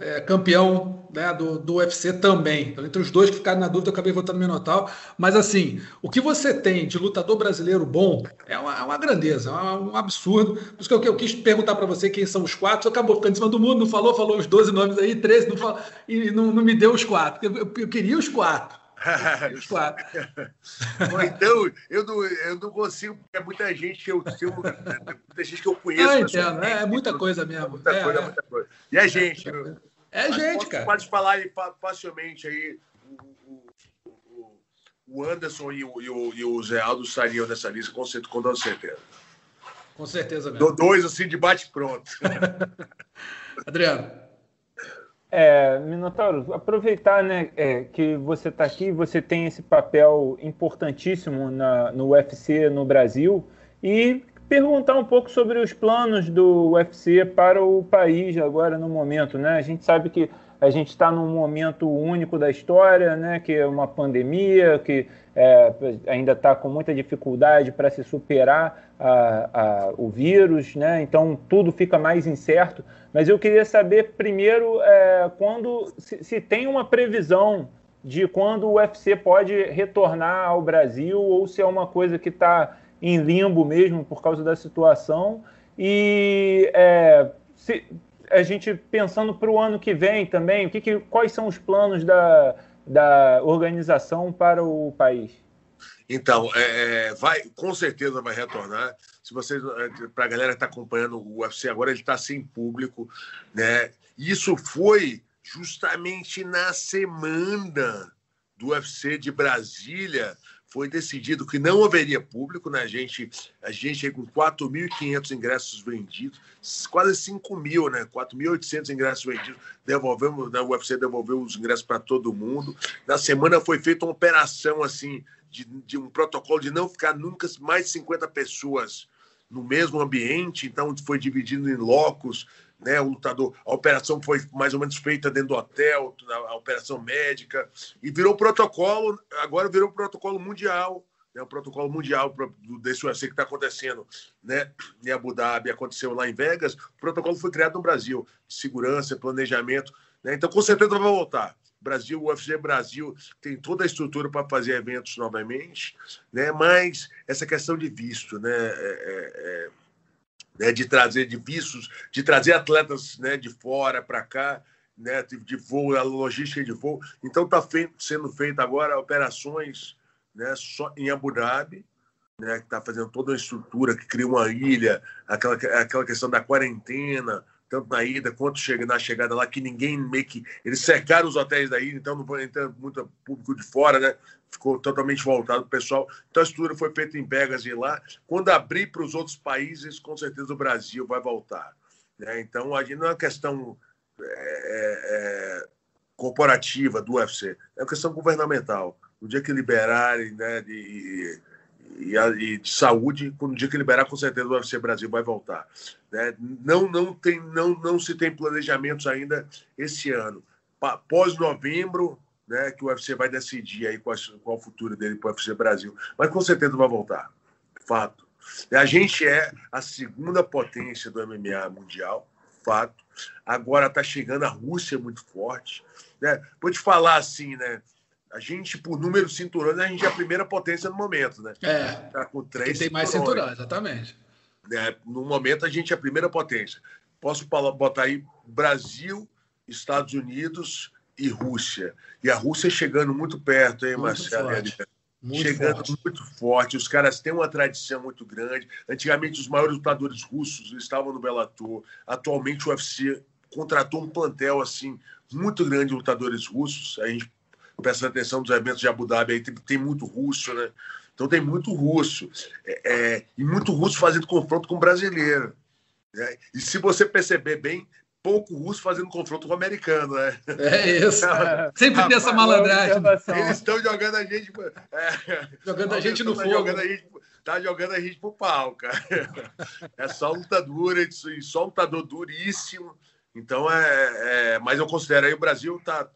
[SPEAKER 2] é, campeão né, do, do UFC também. Então, entre os dois que ficaram na dúvida, eu acabei votando no Minotauro. Mas assim, o que você tem de lutador brasileiro bom é uma, é uma grandeza, é um absurdo. Por isso que eu, eu quis perguntar para você quem são os quatro. Você acabou ficando em cima do mundo, não falou, falou os 12 nomes aí, 13, não falou, e não, não me deu os quatro. Eu, eu queria os quatro.
[SPEAKER 3] Então, eu não, eu não consigo, porque é muita gente que eu tenho, muita gente que eu conheço.
[SPEAKER 2] Ah, entendo, é, é, muita coisa mesmo.
[SPEAKER 3] Muita
[SPEAKER 2] é,
[SPEAKER 3] coisa,
[SPEAKER 2] é.
[SPEAKER 3] muita coisa. E a gente,
[SPEAKER 2] É Mas gente, pode, cara.
[SPEAKER 3] Pode falar aí facilmente aí. O, o, o Anderson e o, e, o, e o Zé Aldo estariam nessa lista, com, com toda certeza.
[SPEAKER 2] Com certeza mesmo.
[SPEAKER 3] Dois assim de bate-pronto.
[SPEAKER 2] Adriano.
[SPEAKER 4] É, Minotauro, aproveitar né, é, que você está aqui, você tem esse papel importantíssimo na, no UFC no Brasil e perguntar um pouco sobre os planos do UFC para o país agora no momento. Né? A gente sabe que a gente está num momento único da história, né, que é uma pandemia, que é, ainda está com muita dificuldade para se superar a, a, o vírus, né, então tudo fica mais incerto. Mas eu queria saber primeiro é, quando se, se tem uma previsão de quando o UFC pode retornar ao Brasil ou se é uma coisa que está em limbo mesmo por causa da situação. E é, se, a gente pensando para o ano que vem também, o que, que, quais são os planos da, da organização para o país?
[SPEAKER 3] Então, é, é vai, com certeza vai retornar. Se vocês, é, para a galera que está acompanhando o UFC agora, ele está sem público, né? Isso foi justamente na semana do UFC de Brasília, foi decidido que não haveria público, né? A gente, a gente com 4.500 ingressos vendidos, quase 5 mil, né? 4.800 ingressos vendidos. Devolvemos, né? o UFC devolveu os ingressos para todo mundo. Na semana foi feita uma operação assim de, de um protocolo de não ficar nunca mais de 50 pessoas no mesmo ambiente, então foi dividido em locos, né? O lutador, a operação foi mais ou menos feita dentro do hotel, a, operação médica, e virou protocolo, agora virou protocolo mundial, né? O protocolo mundial desse UFC que está acontecendo, né? Em Abu Dhabi, aconteceu lá em Vegas, o protocolo foi criado no Brasil, segurança, planejamento, né? Então com certeza vai voltar. Brasil, o UFC Brasil tem toda a estrutura para fazer eventos novamente, né? Mas essa questão de visto, né? É, é, é né, de trazer de vistos, de trazer atletas né, de fora para cá, né, de, voo, a logística de voo. Então está sendo feita agora operações né, só em Abu Dhabi, né, que está fazendo toda uma estrutura que cria uma ilha, aquela, aquela questão da quarentena, tanto na ida quanto chega, na chegada lá, que ninguém meio que. Eles cercaram os hotéis da ilha, então não vai entrar muito público de fora, né? Ficou totalmente voltado para o pessoal. Então a estrutura foi feita em Vegas e lá. Quando abrir para os outros países, com certeza o Brasil vai voltar. Né? Então a gente não é uma questão é, é, é corporativa do UFC, é uma questão governamental. No dia que liberarem né, de, e, e, de saúde, quando o dia que liberar, com certeza o UFC Brasil vai voltar. Né? Não, não, tem, não, não se tem planejamentos ainda esse ano. Pós novembro, né, que o UFC vai decidir aí qual, qual o futuro dele para o UFC Brasil. Mas com certeza vai voltar. Fato. A gente é a segunda potência do MMA mundial. Fato. Agora está chegando a Rússia muito forte. Né? Vou te falar assim, né? A gente, por número de cinturões, a gente é a primeira potência no momento, né?
[SPEAKER 2] É. Tá com três tem mais cinturões, exatamente.
[SPEAKER 3] É, no momento, a gente é a primeira potência. Posso botar aí Brasil, Estados Unidos e Rússia. E a Rússia chegando muito perto, hein, muito Marcelo? Muito chegando forte. muito forte. Os caras têm uma tradição muito grande. Antigamente, os maiores lutadores russos estavam no Bellator. Atualmente, o UFC contratou um plantel assim muito grande de lutadores russos. A gente prestando atenção nos eventos de Abu Dhabi, aí tem, tem muito russo, né? Então tem muito russo. É, é, e muito russo fazendo confronto com brasileiro. Né? E se você perceber bem, pouco russo fazendo confronto com o americano, né?
[SPEAKER 2] É isso. Sempre tem essa malandragem.
[SPEAKER 3] Eles estão jogando a gente.
[SPEAKER 2] É, jogando a gente no fogo.
[SPEAKER 3] Jogando a gente, tá jogando a gente pro pau, cara. É só luta dura, e só lutador duríssimo. Então é, é. Mas eu considero aí o Brasil tá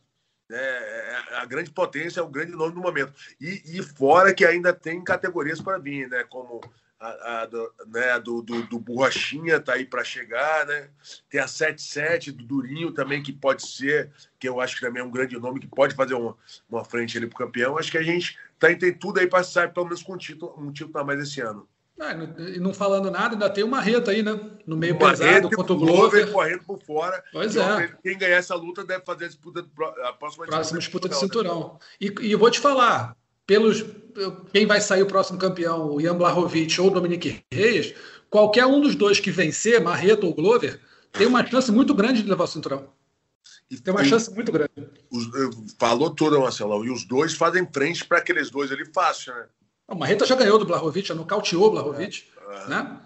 [SPEAKER 3] é, é, a grande potência, é o grande nome do momento. E, e fora que ainda tem categorias para vir, né? Como a, a do, né, do, do, do Borrachinha tá aí para chegar, né? Tem a 77 do Durinho também, que pode ser, que eu acho que também é um grande nome, que pode fazer uma, uma frente ali pro campeão. Acho que a gente tá, tem tudo aí para sair, pelo menos com um título, um título a mais esse ano.
[SPEAKER 2] Ah, e não falando nada, ainda tem uma reta aí, né? No meio pesado, contra o Glover.
[SPEAKER 3] correndo por fora.
[SPEAKER 2] Pois é.
[SPEAKER 3] Quem ganhar essa luta deve fazer a, disputa,
[SPEAKER 2] a próxima, próxima disputa, de cinturão. Né? E, e eu vou te falar, pelos quem vai sair o próximo campeão, o Ian Blachowicz ou o Dominique Reis, qualquer um dos dois que vencer, Marreta ou Glover, tem uma chance muito grande de levar o cinturão. E tem uma chance muito grande.
[SPEAKER 3] Os, falou tudo, Marcelão. E os dois fazem frente para aqueles dois ali fácil, né?
[SPEAKER 2] O Marreta já ganhou do Blachowicz, já nocauteou o Blachowicz, é, é. né?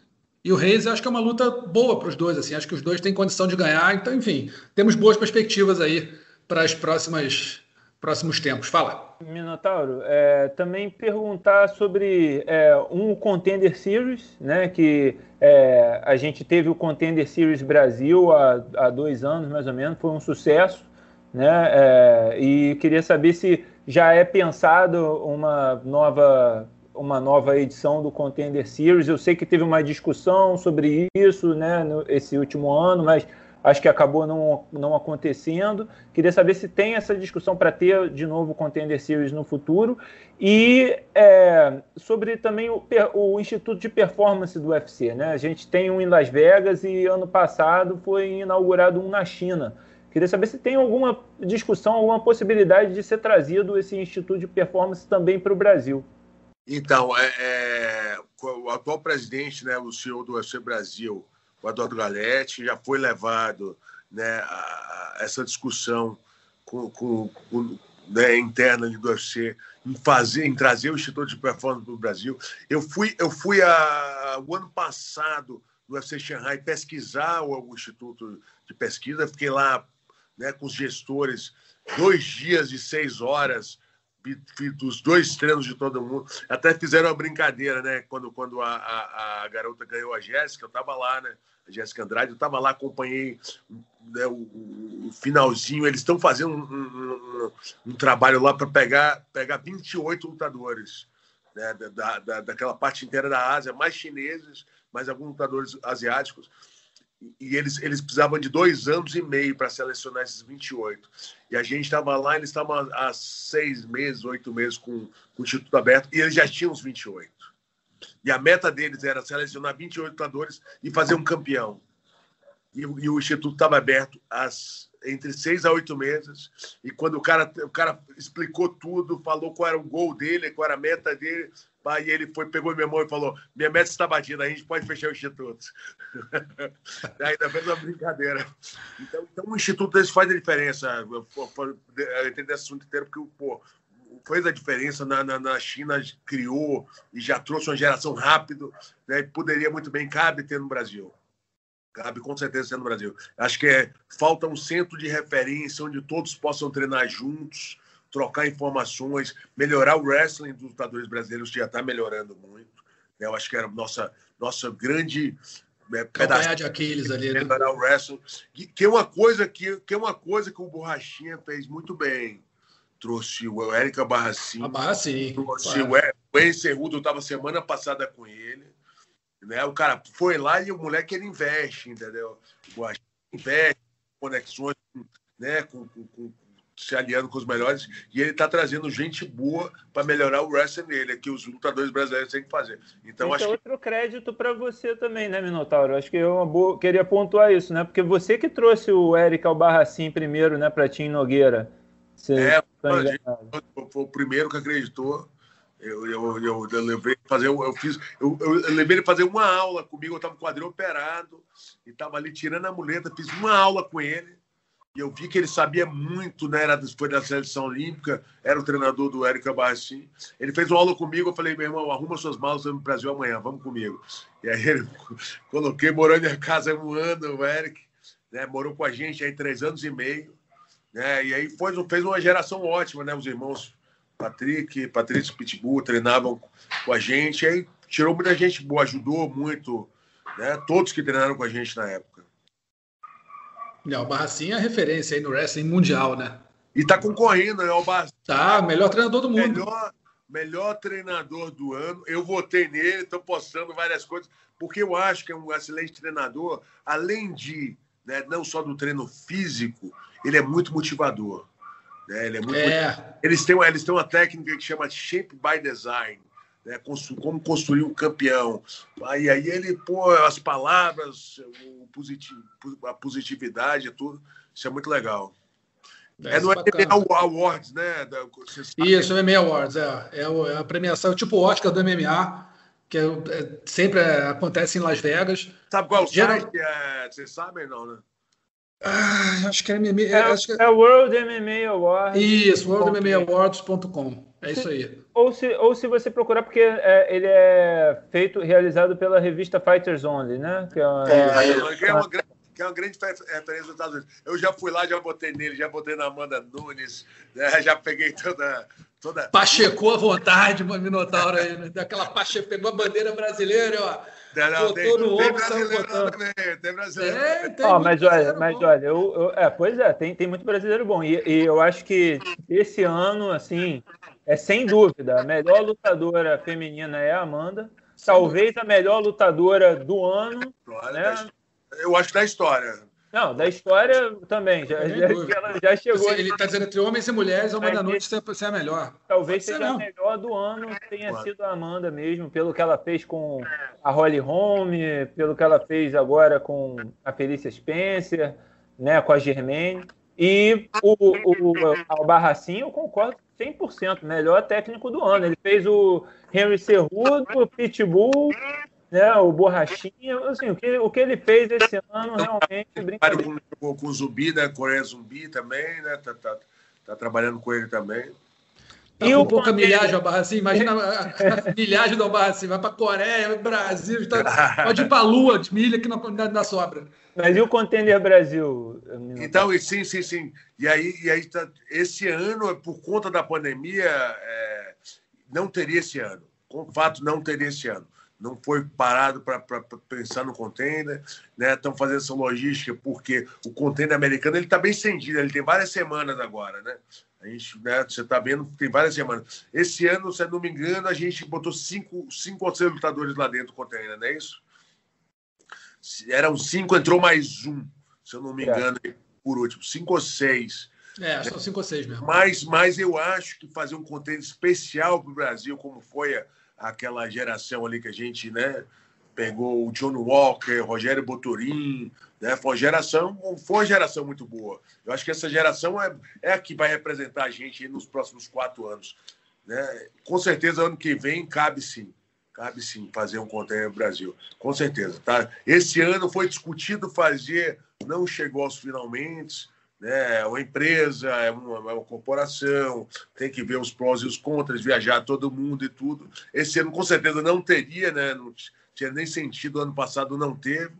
[SPEAKER 2] E o Reis, acho que é uma luta boa para os dois, assim. Acho que os dois têm condição de ganhar. Então, enfim, temos boas perspectivas aí para as próximas próximos tempos. Fala.
[SPEAKER 4] Minotauro, é, também perguntar sobre é, um Contender Series, né? Que é, a gente teve o Contender Series Brasil há, há dois anos, mais ou menos, foi um sucesso, né? É, e queria saber se já é pensado uma nova uma nova edição do Contender Series. Eu sei que teve uma discussão sobre isso, né, no, esse último ano, mas acho que acabou não, não acontecendo. Queria saber se tem essa discussão para ter de novo Contender Series no futuro. E é, sobre também o, o, Instituto de Performance do UFC. Né? A gente tem um em Las Vegas e ano passado foi inaugurado um na China. Queria saber se tem alguma discussão, alguma possibilidade de ser trazido esse Instituto de Performance também para o Brasil.
[SPEAKER 3] Então, é, é, o atual presidente, né, o do UFC Brasil, o Eduardo Galete, já foi levado né, a, a essa discussão com, com, com né, interna do UFC em fazer, em trazer o Instituto de Performance para o Brasil. Eu fui, eu fui a, o ano passado no UFC Shanghai pesquisar o, o Instituto de Pesquisa, fiquei lá né, com os gestores dois dias e seis horas dos dois treinos de todo mundo. Até fizeram uma brincadeira, né? Quando, quando a, a, a garota ganhou a Jéssica, eu estava lá, né? A Jéssica Andrade, eu estava lá, acompanhei né, o, o, finalzinho. Eles estão fazendo um, um, um, um, trabalho lá para pegar, pegar 28 lutadores né, da, da, daquela parte inteira da Ásia, mais chineses, mais alguns lutadores asiáticos e eles, eles precisavam de dois anos e meio para selecionar esses 28. E a gente estava lá, eles estavam há seis meses, oito meses com, com o Instituto aberto, e eles já tinham os 28. E a meta deles era selecionar 28 lutadores e fazer um campeão. E, e o Instituto estava aberto às, entre seis a oito meses. E quando o cara, o cara explicou tudo, falou qual era o gol dele, qual era a meta dele, e ele foi, pegou minha mão e falou: Minha meta está batida, a gente pode fechar o instituto. Ainda fez uma brincadeira. Então, então, um instituto desse faz a diferença. Eu, entendi esse assunto inteiro, porque pô, fez a diferença na, na, na, China, criou e já trouxe uma geração rápido, né? poderia muito bem, cabe ter no Brasil. Cabe com certeza ter no Brasil. Acho que é, falta um centro de referência onde todos possam treinar juntos, trocar informações, melhorar o wrestling dos lutadores brasileiros, que já está melhorando muito. Eu acho que era nossa, nossa grande
[SPEAKER 2] é, pedaço de Aquiles ali.
[SPEAKER 3] Né? Melhorar o wrestling. Que é uma coisa que, que é uma coisa que o Borrachinha fez muito bem. Trouxe o Érica Barracin.
[SPEAKER 2] A Barracin.
[SPEAKER 3] Trouxe claro. o Enzo Cerrudo, eu estava semana passada com ele. Né? O cara foi lá e o moleque ele investe, entendeu? O Borrachinha investe, conexões né, com, com, com se aliando com os melhores e ele está trazendo gente boa para melhorar o wrestling dele, é que os lutadores brasileiros têm que fazer. Então,
[SPEAKER 4] acho outro que... crédito para você também, né, Minotauro? Acho que eu boa... queria pontuar isso, né? Porque você que trouxe o Eric Albarracin primeiro, né, para Tim Nogueira.
[SPEAKER 3] Você é, foi o primeiro que acreditou. Eu, eu, eu, eu levei fazer, eu fiz, eu, eu, levei ele fazer uma aula comigo. Eu estava com o quadril operado e estava ali tirando a muleta. Fiz uma aula com ele e eu vi que ele sabia muito, né? Era, foi da seleção olímpica, era o treinador do Érica Barcim. Ele fez uma aula comigo, eu falei, meu irmão, arruma suas malas no Brasil amanhã, vamos comigo. E aí ele coloquei, morou em minha casa um ano, o Eric, né? Morou com a gente aí três anos e meio. Né? E aí foi, fez uma geração ótima, né? Os irmãos Patrick, Patrício Pitbull treinavam com a gente. Aí tirou muita gente boa, ajudou muito, né? Todos que treinaram com a gente na época.
[SPEAKER 2] É, o Barracinha é referência aí no wrestling mundial, né?
[SPEAKER 3] E tá concorrendo, né? O
[SPEAKER 2] Barracinha. Tá, melhor treinador do mundo.
[SPEAKER 3] Melhor, melhor treinador do ano. Eu votei nele, estou postando várias coisas, porque eu acho que é um excelente treinador, além de, né, não só do treino físico, ele é muito motivador. Né? Ele é muito é. Eles, têm, eles têm uma técnica que chama Shape by Design né, como construir um campeão. Aí, aí ele pô as palavras, o positivo, a positividade, tudo. Isso é muito legal. É, é no MMA Awards, né?
[SPEAKER 2] Isso, MMA Awards, é. É, é a premiação, tipo o Oscar do MMA, que é, é, sempre acontece em Las Vegas.
[SPEAKER 3] Sabe qual Geral... site? É, vocês sabem, não, né?
[SPEAKER 2] Ah, acho que é MMA.
[SPEAKER 4] É,
[SPEAKER 2] acho que...
[SPEAKER 4] é World MMA Awards.
[SPEAKER 2] Isso, worldmmaawards.com. É isso aí.
[SPEAKER 4] Ou se, ou se você procurar, porque é, ele é feito, realizado pela revista Fighters Only, né?
[SPEAKER 3] Que é, uma, é, é uma, que é uma grande referência dos Estados Unidos. Eu já fui lá, já botei nele, já botei na Amanda Nunes, né? já peguei toda. toda...
[SPEAKER 2] Pachecou à vontade, Minotauro aí, né? Daquela pache... pegou a bandeira brasileira, ó.
[SPEAKER 3] Não, não, tem, no tem brasileiro também, tem brasileiro. É,
[SPEAKER 4] tem oh, mas olha, mas olha, eu, eu, é, pois é, tem, tem muito brasileiro bom. E, e eu acho que esse ano, assim, é sem dúvida, a melhor lutadora feminina é a Amanda. Talvez a melhor lutadora do ano. Né?
[SPEAKER 3] Eu acho da história.
[SPEAKER 4] Não, da história também. Já, já, ela já chegou.
[SPEAKER 2] Ele está dizendo entre homens e mulheres, a Amanda Nunes ser a melhor.
[SPEAKER 4] Talvez seja não. a melhor do ano, tenha claro. sido a Amanda mesmo, pelo que ela fez com a Holly Holm, pelo que ela fez agora com a Felícia Spencer, né, com a Germaine. E o, o, o Barracin, eu concordo 100%, melhor técnico do ano. Ele fez o Henry Cerrudo, o Pitbull, né, o Borrachinha, assim, o que, o que ele fez esse ano realmente
[SPEAKER 3] brincadeira. Com, com o Zumbi, né, Coreia Zumbi também, né, tá, tá, tá trabalhando com ele também.
[SPEAKER 2] Tá e um pouco a milhagem ao Barracin, imagina a, a milhagem do Barracin, vai para Coreia, Brasil, tá, pode ir para a Lua de milha que não, não sobra.
[SPEAKER 4] Mas e o Contender Brasil?
[SPEAKER 3] Então, sim, sim, sim. E aí, e aí tá, esse ano, por conta da pandemia, é, não teria esse ano. Com fato, não teria esse ano não foi parado para pensar no container, né? Estão fazendo essa logística porque o container americano está bem estendido, ele tem várias semanas agora, né? A gente, né, você está vendo, tem várias semanas. Esse ano, se eu não me engano, a gente botou cinco, cinco ou seis lutadores lá dentro do container, não é isso? Eram cinco, entrou mais um, se eu não me é. engano, é. por último, cinco ou seis.
[SPEAKER 2] É, são cinco ou seis mesmo.
[SPEAKER 3] Mas, mas eu acho que fazer um container especial para o Brasil, como foi a, aquela geração ali que a gente, né? Pegou o John Walker, Rogério Boturim, né? Foi uma geração, foi uma geração muito boa. Eu acho que essa geração é, é a que vai representar a gente nos próximos quatro anos. Né? Com certeza, ano que vem, cabe sim. Cabe sim fazer um container no Brasil. Com certeza. Tá? Esse ano foi discutido fazer, não chegou aos finalmente né? É uma empresa, é uma, é uma, corporação, tem que ver os prós e os contras, viajar todo mundo e tudo. Esse ano, com certeza, não teria, né? Não tinha nem sentido, ano passado não teve,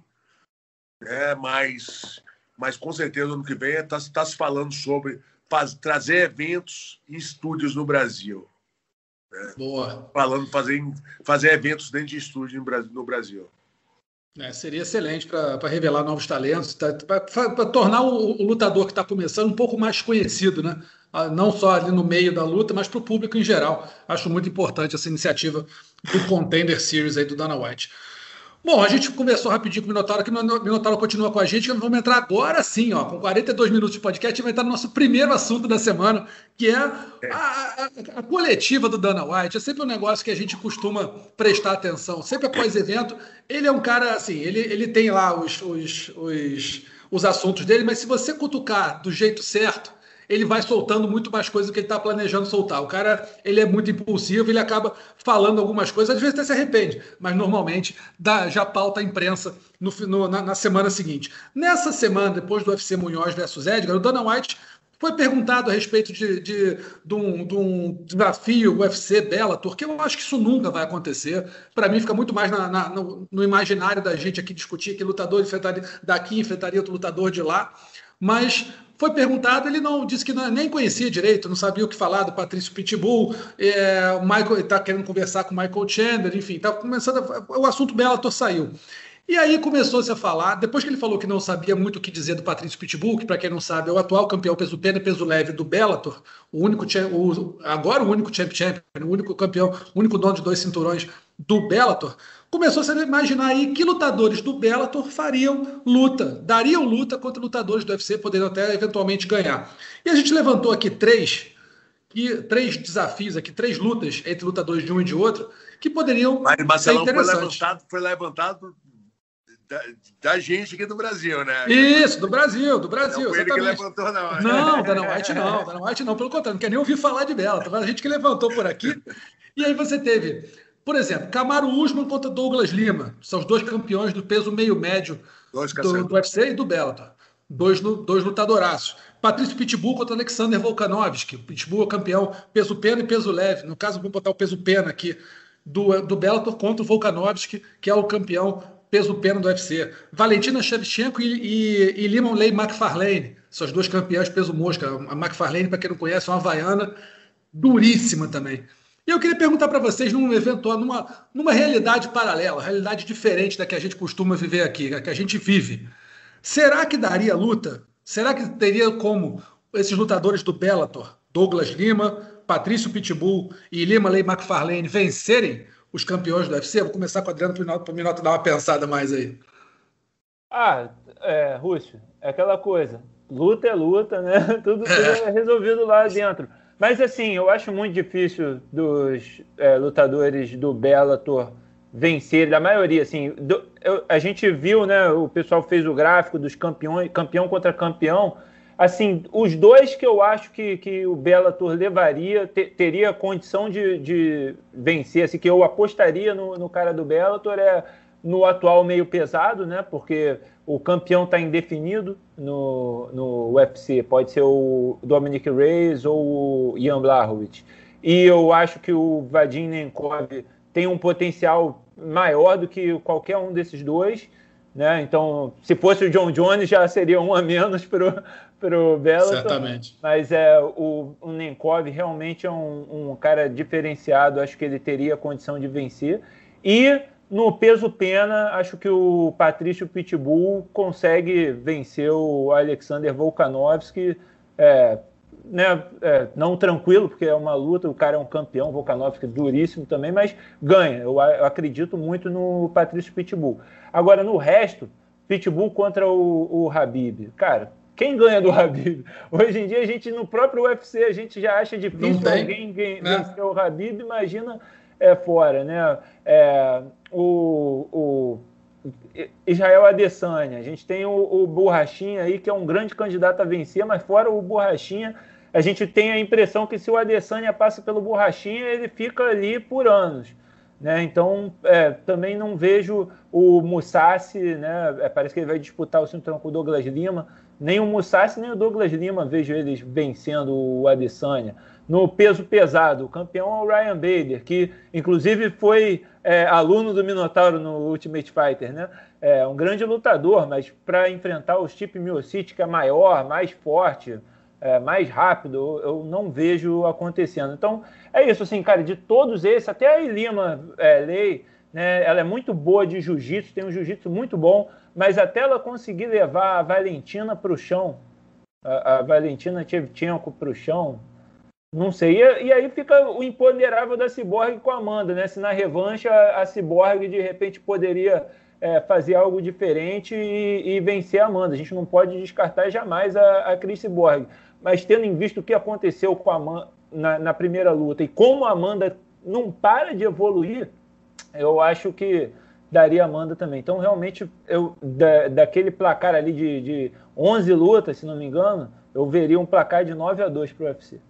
[SPEAKER 3] né? mas, mas com certeza, ano que vem está tá se falando sobre faz, trazer eventos e estúdios no Brasil.
[SPEAKER 2] Né? Boa.
[SPEAKER 3] Falando, fazer, fazer eventos dentro de estúdio no Brasil.
[SPEAKER 2] É, seria excelente para revelar novos talentos, tá, para tornar o, o, lutador que está começando um pouco mais conhecido, né? Ah, não só ali no meio da luta, mas para o público em geral. Acho muito importante essa iniciativa do Contender Series aí do Dana White. Bom, a gente conversou rapidinho com o Minotauro, que o Minotauro continua com a gente. Vamos entrar agora sim, ó, com 42 minutos de podcast, vai entrar no nosso primeiro assunto da semana, que é a, a, a, coletiva do Dana White. É sempre um negócio que a gente costuma prestar atenção, sempre após evento. Ele é um cara, assim, ele, ele tem lá os, os, os, os assuntos dele, mas se você cutucar do jeito certo, ele vai soltando muito mais coisas do que ele está planejando soltar. O cara ele é muito impulsivo, ele acaba falando algumas coisas, às vezes até se arrepende, mas normalmente dá, já pauta a imprensa no, no, na, na, semana seguinte. Nessa semana, depois do UFC Munhoz versus Edgar, o Dana White foi perguntado a respeito de, de, de, um, de um, desafio UFC Bellator, que eu acho que isso nunca vai acontecer. Para mim, fica muito mais na, na, no, no, imaginário da gente aqui discutir que lutador enfrentaria, daqui enfrentaria outro lutador de lá. Mas foi perguntado, ele não disse que não, nem conhecia direito, não sabia o que falar do Patrício Pitbull. É, o Michael está querendo conversar com o Michael Chandler, enfim, está começando. O assunto Bellator saiu. E aí começou-se a falar, depois que ele falou que não sabia muito o que dizer do Patrício Pitbull, que para quem não sabe é o atual campeão peso pena e peso leve do Bellator, o único o, agora o único champ champion, o único campeão, o único dono de dois cinturões do Bellator, começou -se a imaginar aí que lutadores do Bellator fariam luta, dariam luta contra lutadores do UFC, podendo até eventualmente ganhar. E a gente levantou aqui três, que, três desafios aqui, três lutas entre lutadores de um e de outro, que poderiam
[SPEAKER 3] Mas Marcelão ser interessantes. Foi levantado, foi levantado da, da, gente aqui do Brasil, né?
[SPEAKER 2] Isso, do Brasil, do Brasil. Não
[SPEAKER 3] foi ele que levantou, não.
[SPEAKER 2] Não, Dana White não, Dana White não, pelo contrário, não quer nem ouvir falar de Bela. Tá a gente que levantou por aqui. E aí você teve por exemplo, Camaro Usman contra Douglas Lima. São os dois campeões do peso meio médio do, do UFC e do Bellator. dois, dois lutadoraços. Patrício Pitbull contra Alexander Volkanovski. Pitbull é campeão peso pena e peso leve. No caso, vou botar o peso pena aqui do, do Bellator contra o Volkanovski, que é o campeão peso pena do UFC. Valentina Shevchenko e, e, e Limon Ley McFarlane, são as duas campeãs peso mosca. A McFarlane, para quem não conhece, é uma havaiana duríssima também. E eu queria perguntar para vocês, num evento, numa, numa realidade paralela, realidade diferente da que a gente costuma viver aqui, da que a gente vive. Será que daria luta? Será que teria como esses lutadores do Bellator, Douglas Lima, Patrício Pitbull e Lima Ley McFarlane, vencerem os campeões do UFC? Vou começar com o Adriano para o Minoto dar uma pensada mais aí.
[SPEAKER 4] Ah, é, Rússio, é aquela coisa. Luta é luta, né? Tudo, tudo é resolvido lá dentro. Mas assim, eu acho muito difícil dos é, lutadores do Bellator vencer, da maioria, assim, do, eu, a gente viu, né, o pessoal fez o gráfico dos campeões, campeão contra campeão, assim, os dois que eu acho que, que o Bellator levaria, te, teria condição de, de vencer, assim, que eu apostaria no, no cara do Bellator é no atual meio pesado, né, porque o campeão está indefinido no, no UFC, pode ser o Dominic Reyes ou o Ian Blachowicz, e eu acho que o Vadim Nenkov tem um potencial maior do que qualquer um desses dois. Né? Então, se fosse o John Jones, já seria um a menos para o Bellator.
[SPEAKER 2] Certamente.
[SPEAKER 4] Mas é, o, o Nenkov realmente é um, um cara diferenciado. Acho que ele teria condição de vencer. E no peso pena, acho que o Patrício Pitbull consegue vencer o Alexander Volkanovski. É, né, é, não tranquilo, porque é uma luta, o cara é um campeão, Volkanovski duríssimo também, mas ganha. Eu, eu, acredito muito no Patrício Pitbull. Agora, no resto, Pitbull contra o, o Habib. Cara, quem ganha do Habib? Hoje em dia, a gente, no próprio UFC, a gente já acha difícil alguém né? vencer o Habib, imagina é, fora, né? É, o, o Israel Adesanya, a gente tem o, o Borrachinha aí, que é um grande candidato a vencer, mas fora o Borrachinha, a gente tem a impressão que se o Adesanya passa pelo Borrachinha, ele fica ali por anos. Né? Então, é, também não vejo o Musashi, né? É, parece que ele vai disputar o cinturão com o Douglas Lima. Nem o Musashi, nem o Douglas Lima vejo eles vencendo o Adesanya. No peso pesado, o campeão é o Ryan Bader, que inclusive foi é, aluno do Minotauro no Ultimate Fighter. Né? É um grande lutador, mas para enfrentar o Stipe Miocic, que é maior, mais forte, é, mais rápido, eu não vejo acontecendo. Então, é isso, assim, cara, de todos esses, até a Ilima é, Lei, né, ela é muito boa de jiu-jitsu, tem um jiu-jitsu muito bom, mas até ela conseguir levar a Valentina para o chão, a, a Valentina Tchevchenko para o chão, não sei. E, e, aí fica o imponderável da Cyborg com a Amanda, né? Se na revanche a, a Cyborg de repente poderia é, fazer algo diferente e, e, vencer a Amanda. A gente não pode descartar jamais a, a Chris Cyborg mas tendo em vista o que aconteceu com a Amanda na, na, primeira luta e como a Amanda não para de evoluir, eu acho que daria a Amanda também. Então, realmente, eu da, daquele placar ali de, de 11 lutas, se não me engano, eu veria um placar de 9 a 2 para o UFC.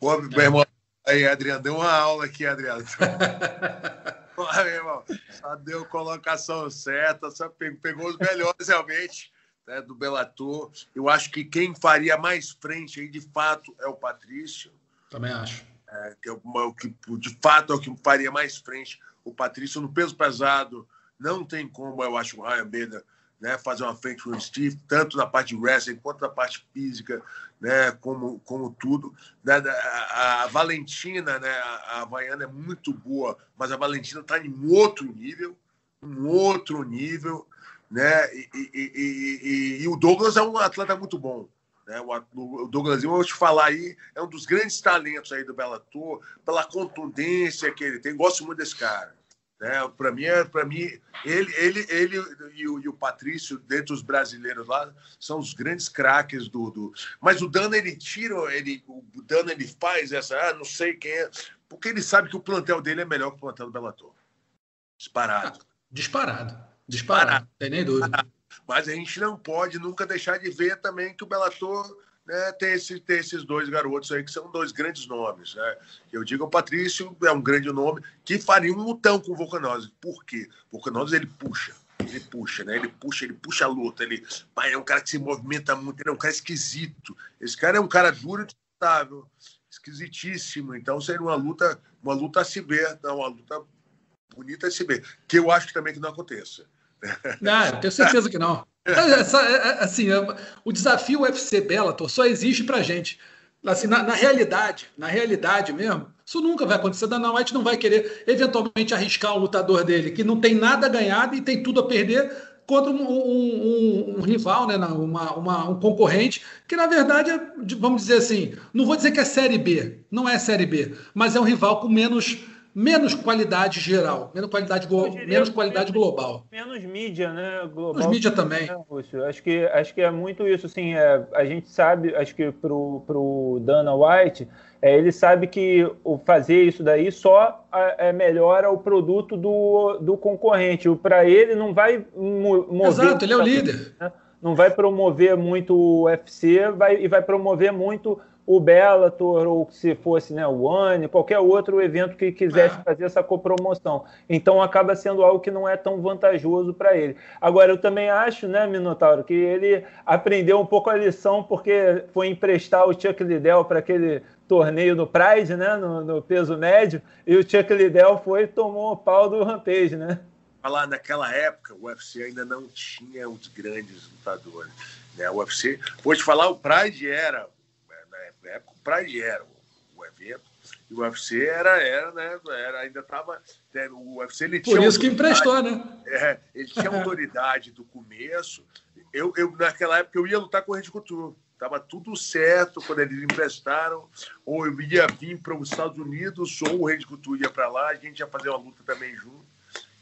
[SPEAKER 3] Pô, meu irmão, aí, Adriano, deu uma aula aqui, Adriano. Pô, meu irmão, só deu colocação certa, só pegou, pegou os melhores realmente né, do Bellator. Eu acho que quem faria mais frente aí, de fato, é o Patrício.
[SPEAKER 2] Também acho.
[SPEAKER 3] É, que é o que, de fato, é o que faria mais frente. O Patrício, no peso pesado, não tem como, eu acho, o Ryan Bader né, fazer uma frente com o Steve, tanto na parte de wrestling quanto na parte física, né, como, como tudo. Né, a, a Valentina, né, a, a Havaiana é muito boa, mas a Valentina está em outro nível, um outro nível né? E, e, e, e, o Douglas é um atleta muito bom. Né? O Douglas, eu vou te falar aí, é um dos grandes talentos aí do Bellator, pela contundência que ele tem. Gosto muito desse cara. Né? Para mim, é, para mim, ele, ele, ele e o, e o Patrício, dentre os brasileiros lá, são os grandes craques do, do. Mas o Dano ele tira, ele, o Dano ele faz essa, ah, não sei quem é, porque ele sabe que o plantel dele é melhor que o plantel do Bellator. Disparado.
[SPEAKER 2] disparado. Disparar, tem nem dúvida.
[SPEAKER 3] Mas a gente não pode nunca deixar de ver também que o Bellator né, tem, esse, tem esses dois garotos aí que são dois grandes nomes. Né? Eu digo o Patrício é um grande nome que faria um lutão com o Volcanossi. Por quê? O Volcanossi ele puxa. ele puxa, né? Ele puxa, ele puxa a luta. Ele pai, é um cara que se movimenta muito, ele é um cara esquisito. Esse cara é um cara duro e disputável, esquisitíssimo. Então seria uma luta, uma luta a se ver, uma luta bonita a se ver. Que eu acho também que não aconteça.
[SPEAKER 2] Não, eu tenho certeza que não. Essa, é, é, assim, o desafio UFC Bellator só existe pra gente. Assim, na, na, realidade, na realidade mesmo, isso nunca vai acontecer. Dana White não vai querer eventualmente arriscar um lutador dele que não tem nada ganhado e tem tudo a perder contra um, um, um, um rival, né, uma, uma, um concorrente, que na verdade é, vamos dizer assim, não vou dizer que é Série B, não é Série B, mas é um rival com menos menos qualidade geral, menos qualidade, menos qualidade menos, global.
[SPEAKER 4] Menos mídia, né?
[SPEAKER 2] Global. Menos mídia também.
[SPEAKER 4] É, acho que, acho que é muito isso. Assim, é, a gente sabe, acho que para o Dana White, é, ele sabe que o fazer isso daí só é, melhora o produto do, do concorrente. Para ele não vai mover.
[SPEAKER 2] Exato, ele é o líder.
[SPEAKER 4] Né? Não vai promover muito o UFC vai, e vai promover muito o Bellator, ou se fosse né, o One, qualquer outro evento que quisesse é. fazer essa copromoção. Então acaba sendo algo que não é tão vantajoso para ele. Agora, eu também acho, né, Minotauro, que ele aprendeu um pouco a lição porque foi emprestar o Chuck Liddell para aquele torneio no Pride, né, no, no, peso médio, e o Chuck Liddell foi e tomou o pau do Rampage, né?
[SPEAKER 3] Falar naquela época, o UFC ainda não tinha os grandes lutadores. Né? O UFC, vou te falar, o Pride era na época era o, evento, e o UFC era, era, né, era ainda estava. Né, o UFC ele
[SPEAKER 2] Por isso que emprestou, né?
[SPEAKER 3] É, ele tinha autoridade do começo. Eu, eu, naquela época, eu ia lutar com o Rede Couture. Estava tudo certo quando eles emprestaram, ou eu ia vir para os Estados Unidos, ou o Rede Couture ia para lá, a gente ia fazer uma luta também junto.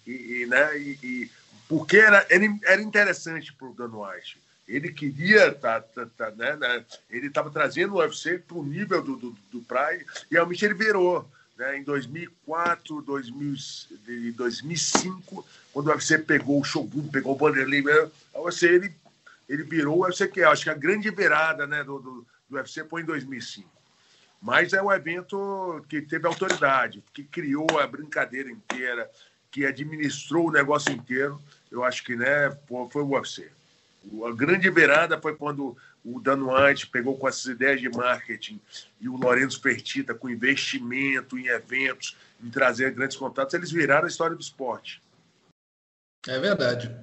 [SPEAKER 3] E, e né, e, e, porque era, era interessante para o Dan White ele queria, tá, tá, tá né, né, ele estava trazendo o UFC para o nível do, do, do Pride, e realmente ele virou. Né, em 2004, 2000, 2005, quando o UFC pegou o Shogun, pegou o Vanderlei, o UFC ele, ele virou o UFC que acho que a grande virada né, do, do, do UFC foi em 2005. Mas é um evento que teve autoridade, que criou a brincadeira inteira, que administrou o negócio inteiro. Eu acho que né, foi o UFC. A grande virada foi quando o Dano White pegou com essas ideias de marketing e o Lourenço Fertita com investimento em eventos, em trazer grandes contatos, eles viraram a história do esporte.
[SPEAKER 2] É verdade.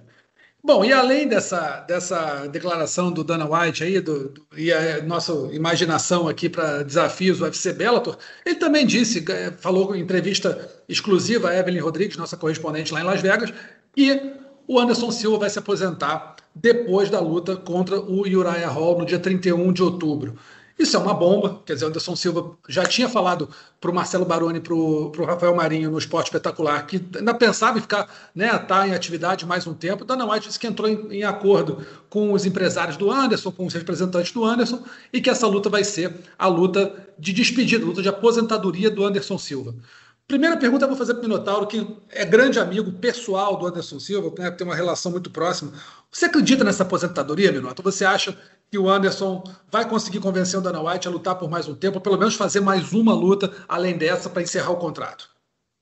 [SPEAKER 2] Bom, e além dessa, dessa declaração do Dana White aí, do, do e a nossa imaginação aqui para desafios do UFC Bellator, ele também disse, é, falou em entrevista exclusiva a Evelyn Rodrigues, nossa correspondente lá em Las Vegas, que o Anderson Silva vai se aposentar depois da luta contra o Uriah Hall no dia 31 de outubro. Isso é uma bomba, quer dizer, o Anderson Silva já tinha falado para o Marcelo Baroni, para o Rafael Marinho no Esporte Espetacular, que ainda pensava em ficar, né, estar em atividade mais um tempo. Dana White disse que entrou em, em, acordo com os empresários do Anderson, com os representantes do Anderson, e que essa luta vai ser a luta de despedida, luta de aposentadoria do Anderson Silva. Primeira pergunta eu vou fazer para o Minotauro, que é grande amigo pessoal do Anderson Silva, né, tem uma relação muito próxima. Você acredita nessa aposentadoria, Minotauro? Você acha que o Anderson vai conseguir convencer o Dana White a lutar por mais um tempo, ou pelo menos fazer mais uma luta além dessa para encerrar o contrato?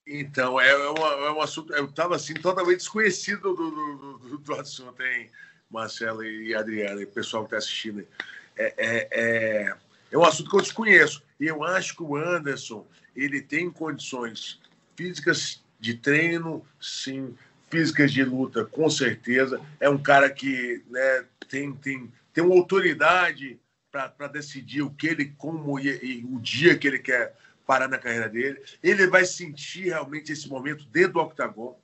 [SPEAKER 3] Então, é, é, uma, é um assunto. Eu estava assim, totalmente desconhecido do, do, do, do assunto, hein, Marcelo e Adriana, e o pessoal que está assistindo. É, é, é, é um assunto que eu desconheço. E eu acho que o Anderson ele tem condições físicas de treino, sim, físicas de luta, com certeza. É um cara que né, tem, tem, tem uma autoridade para decidir o que ele, como e, e, o dia que ele quer parar na carreira dele. Ele vai sentir realmente esse momento dentro do octagon.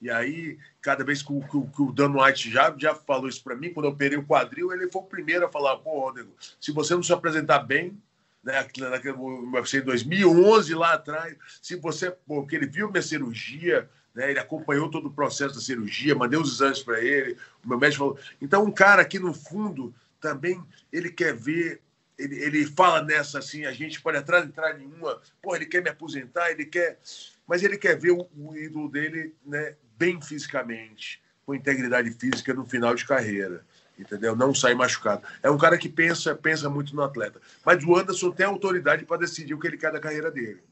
[SPEAKER 3] E aí, cada vez que o, que, que o Dan White já, já falou isso para mim, quando eu operei o quadril, ele foi o primeiro a falar: pô, Rodrigo, se você não se apresentar bem, né, naquele em 2011 lá atrás, se você, porque ele viu minha cirurgia, né, ele acompanhou todo o processo da cirurgia, mandei os exames para ele, o meu médico falou. Então, um cara que no fundo também ele quer ver, ele, ele fala nessa assim, a gente pode entrar, entrar em uma, pô, ele quer me aposentar, ele quer, mas ele quer ver o, o ídolo dele, né, bem fisicamente, com integridade física no final de carreira entendeu? Não sai machucado. É um cara que pensa, pensa muito no atleta. Mas o Anderson tem autoridade para decidir o que ele quer da carreira dele,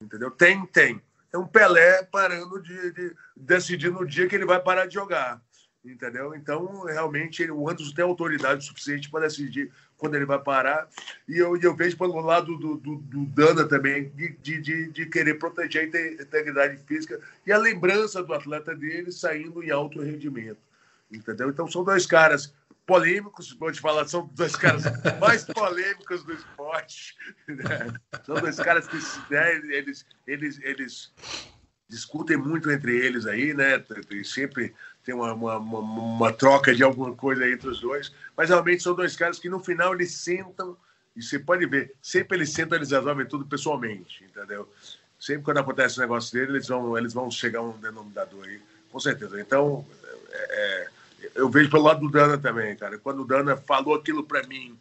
[SPEAKER 3] entendeu? Tem, tem. é um Pelé parando de, de decidir no dia que ele vai parar de jogar. Entendeu? Então, realmente, ele, o Anderson tem autoridade suficiente para decidir quando ele vai parar. E eu, eu vejo pelo lado do, do, do Dana também, de, de, de, querer proteger a integridade física e a lembrança do atleta dele saindo em alto rendimento. Entendeu? Então, são dois caras polêmicos, vou te falar, são dois caras mais polêmicos do esporte. Né? São dois caras que né, eles, eles, eles discutem muito entre eles aí, né? E sempre tem uma, uma, uma, troca de alguma coisa entre os dois. Mas realmente são dois caras que no final eles sentam, e você pode ver, sempre eles sentam, eles resolvem tudo pessoalmente, entendeu? Sempre quando acontece um negócio dele, eles vão, eles vão chegar a um denominador aí, com certeza. Então, é, é eu vejo pelo lado do Dana também, cara. Quando o Dana falou aquilo para mim,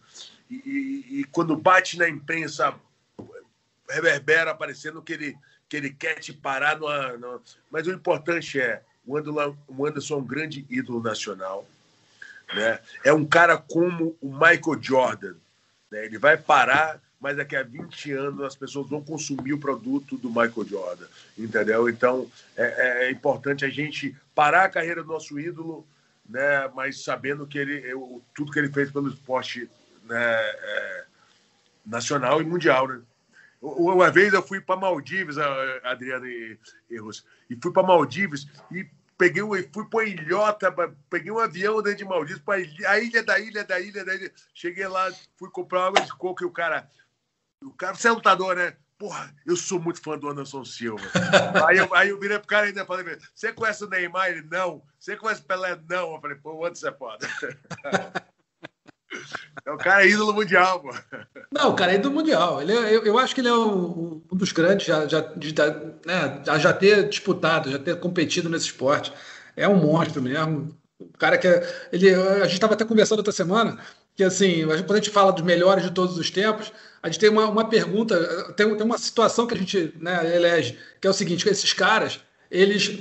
[SPEAKER 3] e, e, e, quando bate na imprensa, reverbera aparecendo que ele, que ele quer te parar. Numa, numa... Mas o importante é: o Anderson, é um grande ídolo nacional. Né? É um cara como o Michael Jordan. Né? Ele vai parar, mas daqui a 20 anos as pessoas vão consumir o produto do Michael Jordan. Entendeu? Então é, é importante a gente parar a carreira do nosso ídolo né? Mas sabendo que ele, eu, tudo que ele fez pelo esporte né, é, nacional e mundial, né? Uma vez eu fui para Maldivas, Adriano e, e Russo, e fui para Maldivas e peguei fui para ilhota, peguei um avião dentro de Maldivas para a ilha da ilha da ilha da ilha. Cheguei lá, fui comprar água de coco e o cara, o cara, você é lutador, né? Porra, eu sou muito fã do Anderson Silva. aí, eu, aí eu virei pro cara e ainda falei, você conhece o Neymar? Ele, não. Você conhece o Pelé? Não. Eu falei, pô, o Anderson é foda. É o cara ídolo mundial, pô.
[SPEAKER 2] Não, o cara é ídolo mundial. Ele é, eu, eu acho que ele é um, um dos grandes já, já, de, né, já ter disputado, já ter competido nesse esporte. É um monstro mesmo. O cara que é, ele, a gente estava até conversando outra semana que assim, quando a gente fala dos melhores de todos os tempos, a gente tem uma, uma pergunta, tem, tem uma situação que a gente né, elege, que é o seguinte: esses caras, eles,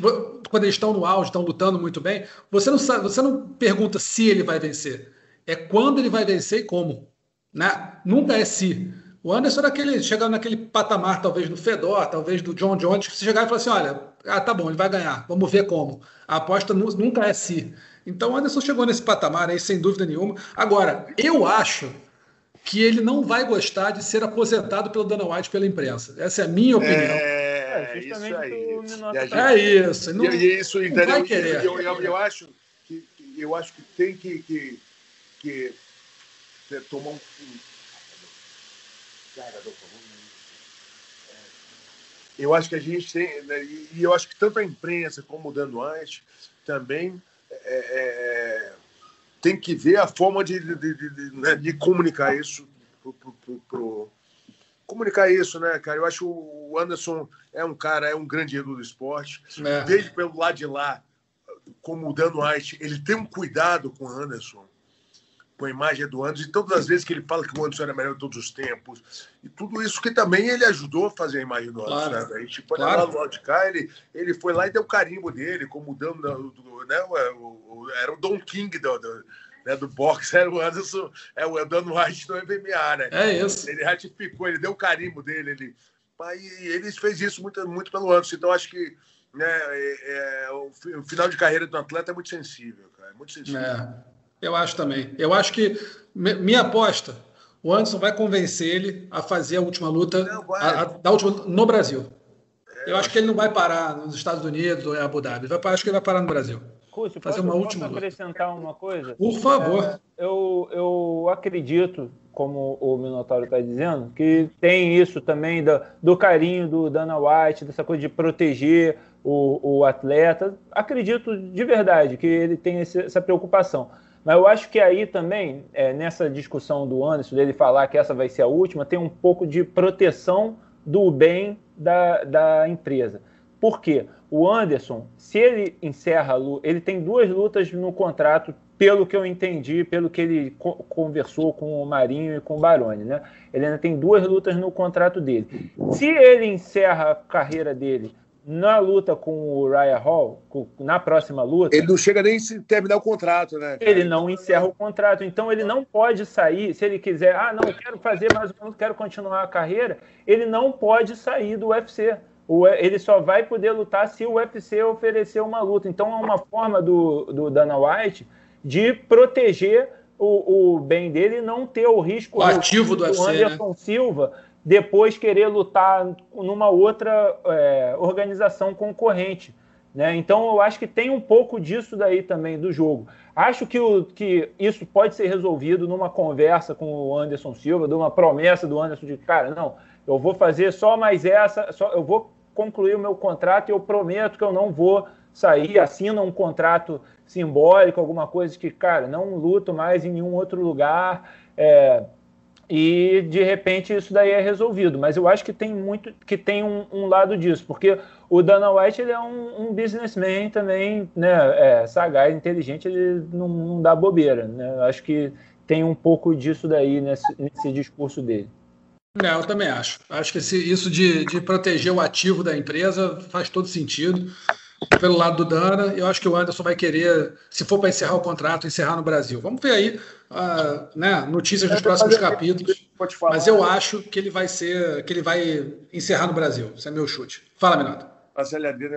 [SPEAKER 2] quando eles estão no auge, estão lutando muito bem, você não, sabe, você não pergunta se ele vai vencer, é quando ele vai vencer e como. Né? Nunca é se. O Anderson aquele, chega naquele patamar, talvez do Fedor, talvez do John Jones, que você chegar e falar assim: olha, ah, tá bom, ele vai ganhar, vamos ver como. A aposta nunca é se. Então o Anderson chegou nesse patamar aí, sem dúvida nenhuma. Agora, eu acho que ele não vai gostar de ser aposentado pelo Dana White pela imprensa. Essa é a minha opinião.
[SPEAKER 3] É, é isso aí.
[SPEAKER 2] Gente, é isso.
[SPEAKER 3] Não, isso, não vai querer. Eu, eu, eu, acho que, eu acho que tem que, que, que tomar um. Eu acho que a gente tem, né, e eu acho que tanto a imprensa como o Dan White também é, é tem que ver a forma de, de, de, de, né, de comunicar isso pro, pro, pro, comunicar isso, né, cara? Eu acho o Anderson é um cara, é um grande ídolo do esporte. É. Vejo pelo lado de lá, como o Dan White, ele tem um cuidado com o Anderson, com a imagem do Anderson, e todas as vezes que ele fala que o Anderson era melhor de todos os tempos, e tudo isso que também ele ajudou a fazer a imagem do Anderson. Claro. Né? A gente pode claro. lá de cá, ele, ele foi lá e deu carimbo dele, como o Dan, né, o, o, era o Don King do, do, né, do boxe, era o Anderson, é o Dan White do MMA, né?
[SPEAKER 2] É isso.
[SPEAKER 3] Ele ratificou, ele deu o carimbo dele, ele, e ele fez isso muito, muito pelo Anderson, então acho que né, é, é, o, o, final de carreira do atleta é muito sensível, cara, é muito sensível. É,
[SPEAKER 2] eu acho também. Eu acho que, minha aposta, o Anderson vai convencer ele a fazer a última luta não, a, a, da última, no Brasil. É, eu acho que ele não vai parar nos Estados Unidos ou em Abu Dhabi. Vai, acho que ele vai parar no Brasil.
[SPEAKER 4] Cúcio, fazer uma última acrescentar uma coisa?
[SPEAKER 2] Por favor. É,
[SPEAKER 4] eu, eu acredito, como o Minotauro está dizendo, que tem isso também do, do carinho do Dana White, dessa coisa de proteger o, o atleta. Acredito de verdade que ele tem esse, essa preocupação. Mas eu acho que aí também, é, nessa discussão do Anderson, dele falar que essa vai ser a última, tem um pouco de proteção do bem da, da empresa. Por quê? O Anderson, se ele encerra ele tem duas lutas no contrato, pelo que eu entendi, pelo que ele co conversou com o Marinho e com o Baroni, né? Ele ainda tem duas lutas no contrato dele. Se ele encerra a carreira dele na luta com o Ryan Hall, na próxima luta.
[SPEAKER 3] Ele não chega nem a terminar o contrato, né?
[SPEAKER 4] Cara? Ele não encerra o contrato. Então ele não pode sair, se ele quiser, ah, não, quero fazer mais um, quero continuar a carreira, ele não pode sair do UFC. ele só vai poder lutar se o UFC oferecer uma luta. Então é uma forma do, do Dana White de proteger o, o bem dele e não ter o risco
[SPEAKER 2] o ativo do, do UFC,
[SPEAKER 4] Anderson né? Silva depois querer lutar numa outra é, organização concorrente. Né? Então eu acho que tem um pouco disso daí também do jogo. Acho que, o, que isso pode ser resolvido numa conversa com o Anderson Silva, de uma promessa do Anderson de cara, não, eu vou fazer só mais essa, só, eu vou concluir o meu contrato e eu prometo que eu não vou sair, assina um contrato simbólico, alguma coisa que, cara, não luto mais em nenhum outro lugar. É, e de repente isso daí é resolvido. Mas eu acho que tem muito que tem um, um lado disso, porque o Dana White ele é um, um businessman também, né? É, sagaz, inteligente, ele não, não dá bobeira. Né? Eu acho que tem um pouco disso daí nesse, nesse discurso dele.
[SPEAKER 2] É, eu também acho. Acho que esse, isso de, de proteger o ativo da empresa faz todo sentido. Pelo lado do Dana, eu acho que o Anderson vai querer, se for para encerrar o contrato, encerrar no Brasil. Vamos ver aí uh, né, notícias dos próximos capítulos. Mas eu acho que ele vai ser, que ele vai encerrar no Brasil. Esse é meu chute. Fala, Minato.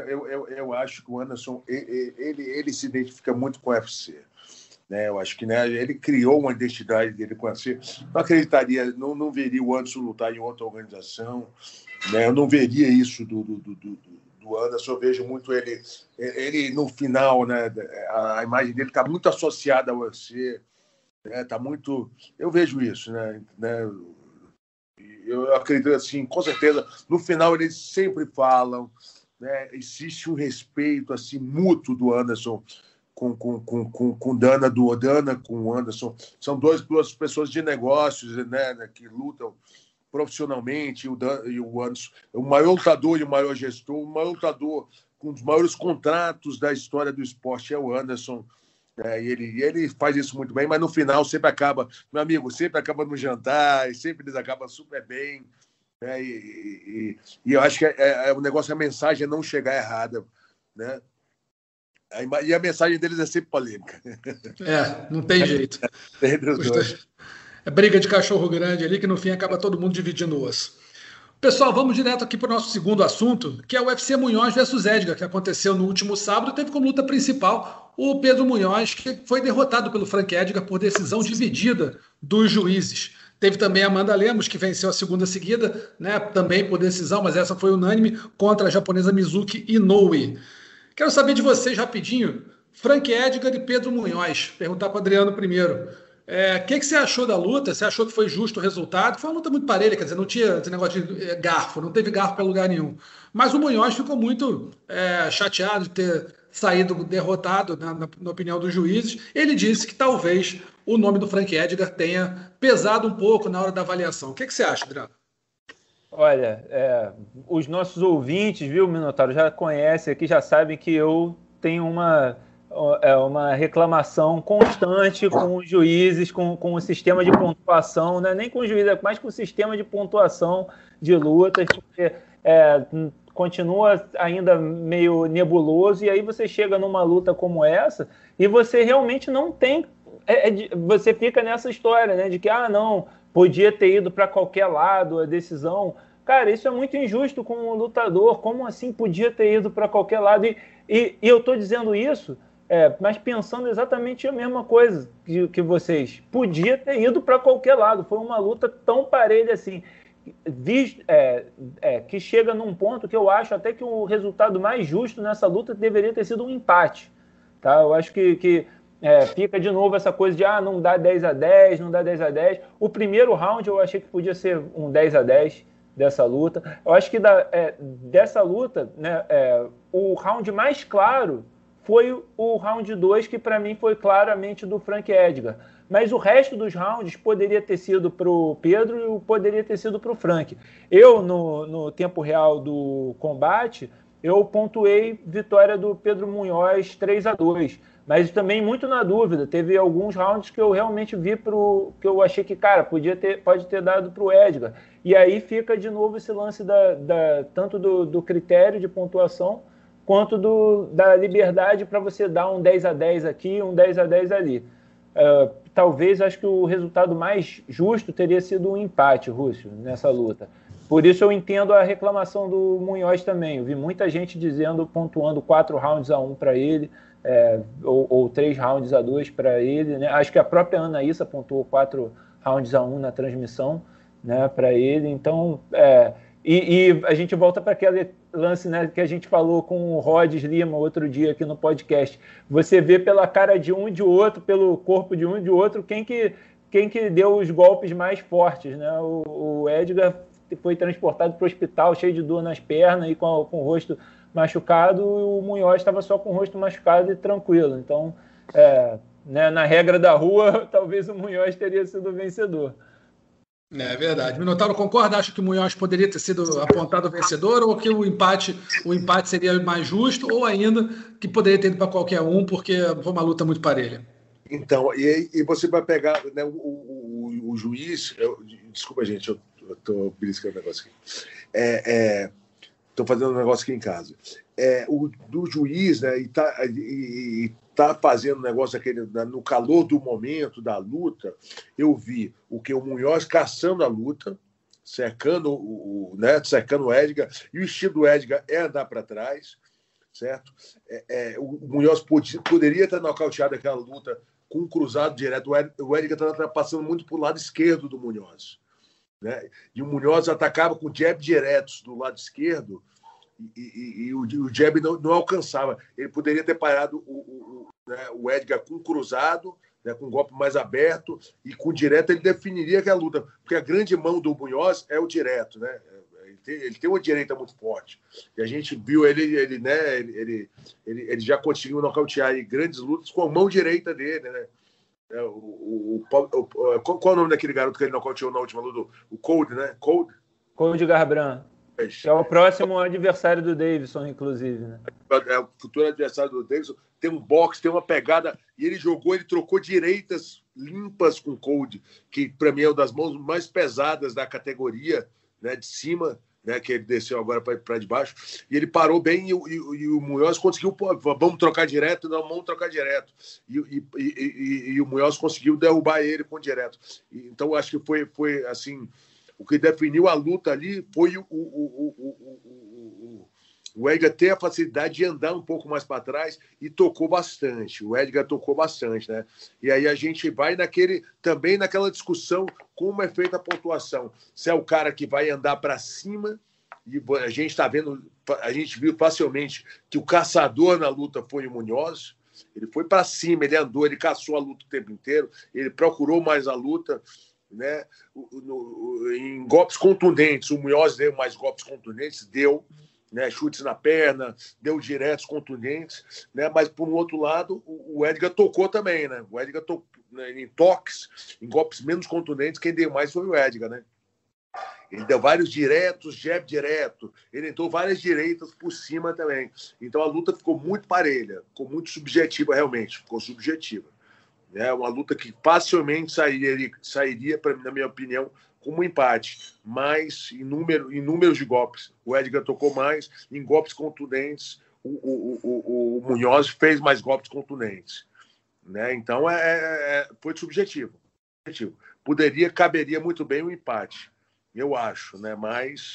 [SPEAKER 3] Eu, eu, eu acho que o Anderson ele, ele, ele se identifica muito com o UFC. Né? Eu acho que né, ele criou uma identidade dele com a C. Não acreditaria, não, não veria o Anderson lutar em outra organização. Né? Eu não veria isso do, do, do, do Anderson. Eu vejo muito ele, ele no final, né? A imagem dele está muito associada ao UFC. Né? Tá muito. Eu vejo isso, né? né? Eu acredito assim, com certeza. No final eles sempre falam, né? Existe um respeito assim mútuo do Anderson com, com, com, com, com Dana do Odana, com o Anderson. São dois, duas pessoas de negócios né, né que lutam profissionalmente. O Dan, e o Anderson, o maior lutador e o maior gestor, o maior lutador com um dos maiores contratos da história do esporte é o Anderson. É, e ele, ele faz isso muito bem, mas no final sempre acaba, meu amigo, sempre acaba no jantar, e sempre eles acabam super bem. Né? E, e, e, eu acho que é, é, é, o negócio, a mensagem é não chegar errada. Né? E a mensagem deles é sempre polêmica.
[SPEAKER 2] É, não tem jeito. Entre os dois. É briga de cachorro grande ali que no fim acaba todo mundo dividindo o osso. Pessoal, vamos direto aqui para o nosso segundo assunto, que é o UFC Munhoz versus Edgar, que aconteceu no último sábado. Teve como luta principal o Pedro Munhoz, que foi derrotado pelo Frank Edgar por decisão dividida dos juízes. Teve também a Amanda Lemos, que venceu a segunda seguida, né, também por decisão, mas essa foi unânime, contra a japonesa Mizuki Inoue. Quero saber de vocês rapidinho, Frank Edgar e Pedro Munhoz. Perguntar para o Adriano primeiro. É, o é, que, que, você achou da luta? Você achou que foi justo o resultado? Foi uma luta muito parelha, quer dizer, não tinha esse negócio de é, garfo, não teve garfo para lugar nenhum. Mas o Munhoz ficou muito é, chateado de ter saído derrotado, na, na, na, opinião dos juízes. Ele disse que talvez o nome do Frank Edgar tenha pesado um pouco na hora da avaliação. O que, que você acha, Adriano?
[SPEAKER 4] Olha, é, os nossos ouvintes, viu, Minotauro, já conhecem aqui, já sabem que eu tenho uma, é, uma reclamação constante com os juízes, com, com o sistema de pontuação, né? nem com os juízes, mas com o sistema de pontuação de lutas, porque é, continua ainda meio nebuloso, e aí você chega numa luta como essa e você realmente não tem. É, é, você fica nessa história, né? De que, ah, não, podia ter ido para qualquer lado a decisão. Cara, isso é muito injusto com o lutador. Como assim podia ter ido para qualquer lado? E, e, e eu estou dizendo isso, é, mas pensando exatamente a mesma coisa que, que vocês. Podia ter ido para qualquer lado. Foi uma luta tão parelha assim. é, é, que chega num ponto que eu acho até que o resultado mais justo nessa luta deveria ter sido um empate. Tá? Eu acho que, que é, fica de novo essa coisa de ah, não dá 10 a 10, não dá 10 a 10. O primeiro round eu achei que podia ser um 10 a 10 dessa luta. Eu acho que da, é, dessa luta, né, é, o round mais claro foi o round 2, que para mim foi claramente do Frank Edgar. Mas o resto dos rounds poderia ter sido para o Pedro e poderia ter sido para o Frank. Eu, no, no tempo real do combate, eu pontuei vitória do Pedro Munhoz 3 a 2 mas também muito na dúvida. Teve alguns rounds que eu realmente vi pro que eu achei que, cara, podia ter, pode ter dado para o Edgar. E aí fica de novo esse lance da, da tanto do, do, critério de pontuação quanto do, da liberdade para você dar um 10 a 10 aqui, um 10 a 10 ali. Uh, talvez acho que o resultado mais justo teria sido um empate, Rússio, nessa luta. por isso eu entendo a reclamação do Munhoz também. Eu vi muita gente dizendo, pontuando quatro rounds a um para ele, é, ou, ou, três rounds a dois para ele. Né? Acho que a própria Anaísa pontuou quatro rounds a um na transmissão né, para ele. Então, é, e, e, a gente volta para aquele lance né, que a gente falou com o Rods Lima outro dia aqui no podcast. Você vê pela cara de um e de outro, pelo corpo de um e de outro, quem que, quem que deu os golpes mais fortes. Né? O, o Edgar foi transportado para o hospital cheio de dor nas pernas e com, com o rosto machucado, e o Munhoz estava só com o rosto machucado e tranquilo. Então, é, né, na regra da rua, talvez o Munhoz teria sido o vencedor.
[SPEAKER 2] É verdade. Minotauro concorda? Acha que o Munhoz poderia ter sido apontado vencedor ou que o empate, o empate seria mais justo ou ainda que poderia ter ido para qualquer um porque foi uma luta muito parelha?
[SPEAKER 3] Então, e, e você vai pegar né, o, o, o, juiz. Eu, desculpa, gente, eu estou beliscando um negócio aqui. É, é, Estou fazendo um negócio aqui em casa. É, o do juiz, né, e tá, e, e tá fazendo negócio aquele no calor do momento da luta. Eu vi o que o Munhoz caçando a luta, cercando o, né, o Edgar, e o estilo do Edgar é andar para trás, certo? É, é, o Munhoz podia, poderia ter nocauteado aquela luta com um cruzado direto. O Edgar está passando muito para o lado esquerdo do Munhoz. Né? E o Munhoz atacava com jab diretos do lado esquerdo e, e, e o, o, jab não, não, alcançava. Ele poderia ter parado o, o, né, o Edgar com cruzado, né, com um golpe mais aberto e com direto ele definiria aquela luta, porque a grande mão do Munhoz é o direto, né? Ele tem, ele tem uma direita muito forte. E a gente viu ele, ele, né, ele, ele, ele, já conseguiu nocautear grandes lutas com a mão direita dele, né? É, o, o, o, qual, qual, é o nome daquele garoto que ele nocauteou na última luta? O Cold, né? Cold?
[SPEAKER 4] Cold Garbrandt. É o próximo adversário do Davidson, inclusive. Né?
[SPEAKER 3] É o futuro adversário do Davidson. Tem um boxe, tem uma pegada. E ele jogou, ele trocou direitas limpas com o Cold, que para mim é uma das mãos mais pesadas da categoria, né? De cima né, que ele desceu agora para de baixo, e ele parou bem e, e, e o Munhoz conseguiu, pô, vamos trocar direto, não, vamos trocar direto. E, e, o Munhoz conseguiu derrubar ele com direto. então, acho que foi, foi assim, o que definiu a luta ali foi o, o, o, o Edgar ter a facilidade de andar um pouco mais para trás e tocou bastante. O Edgar tocou bastante, né? E aí a gente vai naquele também naquela discussão como é feita a pontuação. Se é o cara que vai andar para cima e a gente está vendo, a gente viu facilmente que o caçador na luta foi o Munhoz. Ele foi para cima, ele andou, ele caçou a luta o tempo inteiro, ele procurou mais a luta, né? em golpes contundentes, o Munhoz deu mais golpes contundentes, deu, né, chutes na perna, deu diretos contundentes, né, mas por um outro lado, o Edgar tocou também, né? O Edgar tocou né, em toques, em golpes menos contundentes, quem deu mais foi o Edgar, né? Ele deu vários diretos, jab direto, ele entrou várias direitas por cima também. Então a luta ficou muito parelha, ficou muito subjetiva realmente, ficou subjetiva. É uma luta que facilmente sairia, sairia pra, na minha opinião, como um empate, mas em, número, em números de golpes. O Edgar tocou mais, em golpes contundentes, o, o, o, o Munhoz fez mais golpes contundentes. Né? Então é, é, é foi subjetivo. subjetivo. Poderia, caberia muito bem um empate, eu acho, né? mas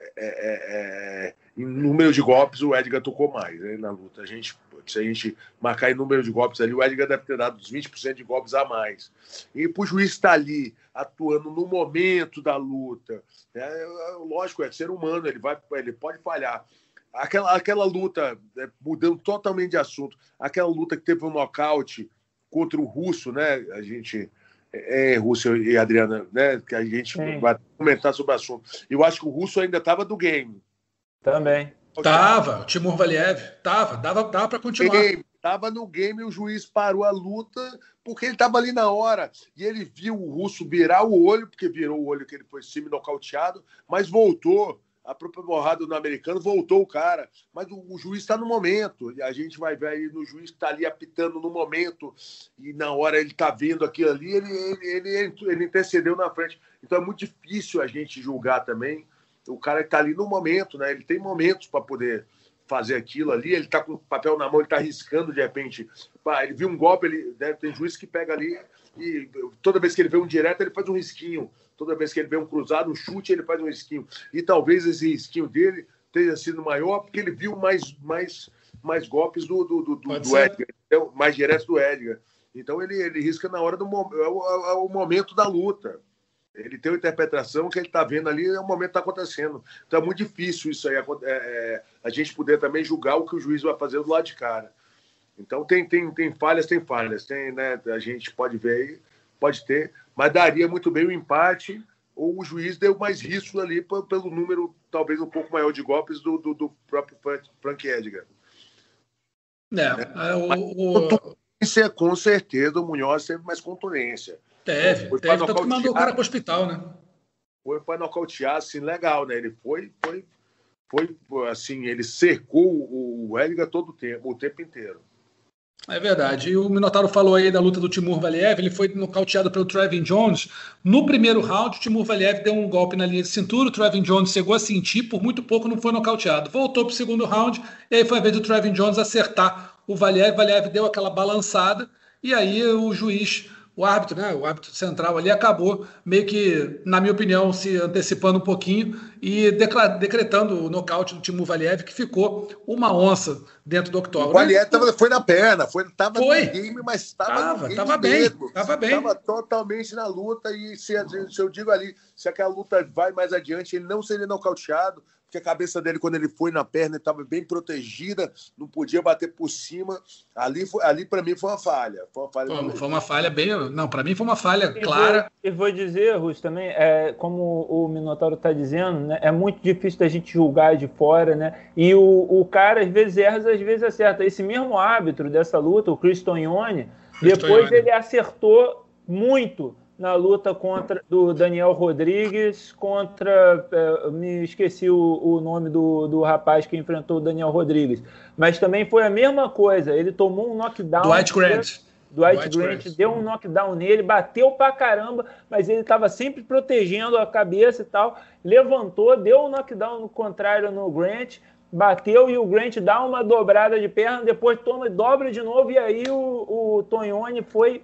[SPEAKER 3] é, é, é em número de golpes o Edgar tocou mais né, na luta. A gente se a gente marcar em número de golpes ali, o Edgar deve ter dado uns 20% de golpes a mais. E para o juiz estar tá ali, atuando no momento da luta, é, é, lógico, é ser humano, ele, vai, ele pode falhar. Aquela, aquela luta, é, mudando totalmente de assunto, aquela luta que teve um nocaute contra o russo, né? A gente. É, é Russo e Adriana, né? Que a gente Sim. vai comentar sobre o assunto. Eu acho que o russo ainda estava do game.
[SPEAKER 4] Também.
[SPEAKER 2] Tava, o Timur Valiev, tava, dava, dava para continuar. Game,
[SPEAKER 3] tava no game, o juiz parou a luta porque ele tava ali na hora e ele viu o russo virar o olho, porque virou o olho que ele foi semi-nocauteado, mas voltou. A própria borrada do americano voltou o cara, mas o, o juiz está no momento. A gente vai ver aí no juiz que está ali apitando no momento, e na hora ele está vendo aquilo ali, ele, ele, ele, ele intercedeu na frente. Então é muito difícil a gente julgar também o cara está ali no momento, né? Ele tem momentos para poder fazer aquilo ali, ele está com o papel na mão, ele está arriscando de repente. Ele viu um golpe, ele ter juiz que pega ali e toda vez que ele vê um direto, ele faz um risquinho. Toda vez que ele vê um cruzado, um chute, ele faz um risquinho. E talvez esse risquinho dele tenha sido maior porque ele viu mais, mais, mais golpes do, do, do, do Edgar, então, mais diretos do Edgar. Então ele, ele risca na hora do é o, é o momento da luta. Ele tem uma interpretação que ele está vendo ali, é o momento que está acontecendo. Então é muito difícil isso aí, é, é, a gente poder também julgar o que o juiz vai fazer do lado de cara. Então tem, tem, tem falhas, tem falhas. Tem, né, a gente pode ver aí, pode ter, mas daria muito bem o empate ou o juiz deu mais risco ali pelo número talvez um pouco maior de golpes do, do, do próprio Frank Edgar.
[SPEAKER 2] É, é o, o...
[SPEAKER 3] Com certeza o Munhoz teve mais contundência.
[SPEAKER 2] Teve, foi teve, tanto que mandou o cara para o hospital, né?
[SPEAKER 3] Foi para nocautear, assim, legal, né? Ele foi, foi, foi, assim, ele cercou o Edgar todo o tempo, o tempo inteiro.
[SPEAKER 2] É verdade. E o Minotauro falou aí da luta do Timur Valiev, ele foi nocauteado pelo Trevin Jones. No primeiro round, o Timur Valiev deu um golpe na linha de cintura, o Trevin Jones chegou a sentir, por muito pouco não foi nocauteado. Voltou para o segundo round, e aí foi a vez do Trevin Jones acertar o Valiev. Valiev deu aquela balançada, e aí o juiz o árbitro, né, o árbitro central ali acabou meio que, na minha opinião, se antecipando um pouquinho e decretando o nocaute do Timo Valiev, que ficou uma onça dentro do octógono. O
[SPEAKER 3] Valiev tava, foi na perna, foi, tava foi. no game, mas estava
[SPEAKER 2] tava bem, estava bem. Estava
[SPEAKER 3] totalmente na luta e se, se eu digo ali, se aquela luta vai mais adiante, ele não seria nocauteado, porque a cabeça dele, quando ele foi na perna, estava bem protegida, não podia bater por cima. Ali, ali para mim, foi uma falha. Foi uma falha,
[SPEAKER 2] foi, foi uma falha bem. Não, para mim foi uma falha e clara.
[SPEAKER 4] e vou dizer, Russo, também, é, como o Minotauro está dizendo, né, é muito difícil da gente julgar de fora, né? E o, o cara, às vezes, erra, às vezes acerta. Esse mesmo árbitro dessa luta, o Chris Tognoni, depois ele acertou muito na luta contra do Daniel Rodrigues contra é, me esqueci o, o nome do, do rapaz que enfrentou o Daniel Rodrigues. Mas também foi a mesma coisa ele tomou um knockdown
[SPEAKER 2] Dwight Grant.
[SPEAKER 4] Dwight, Dwight Grant, Grant. deu um knockdown nele bateu pra caramba mas ele estava sempre protegendo a cabeça e tal. Levantou deu um knockdown no contrário no Grant bateu e o Grant dá uma dobrada de perna, depois toma dobra de novo e aí o, o Tonhone foi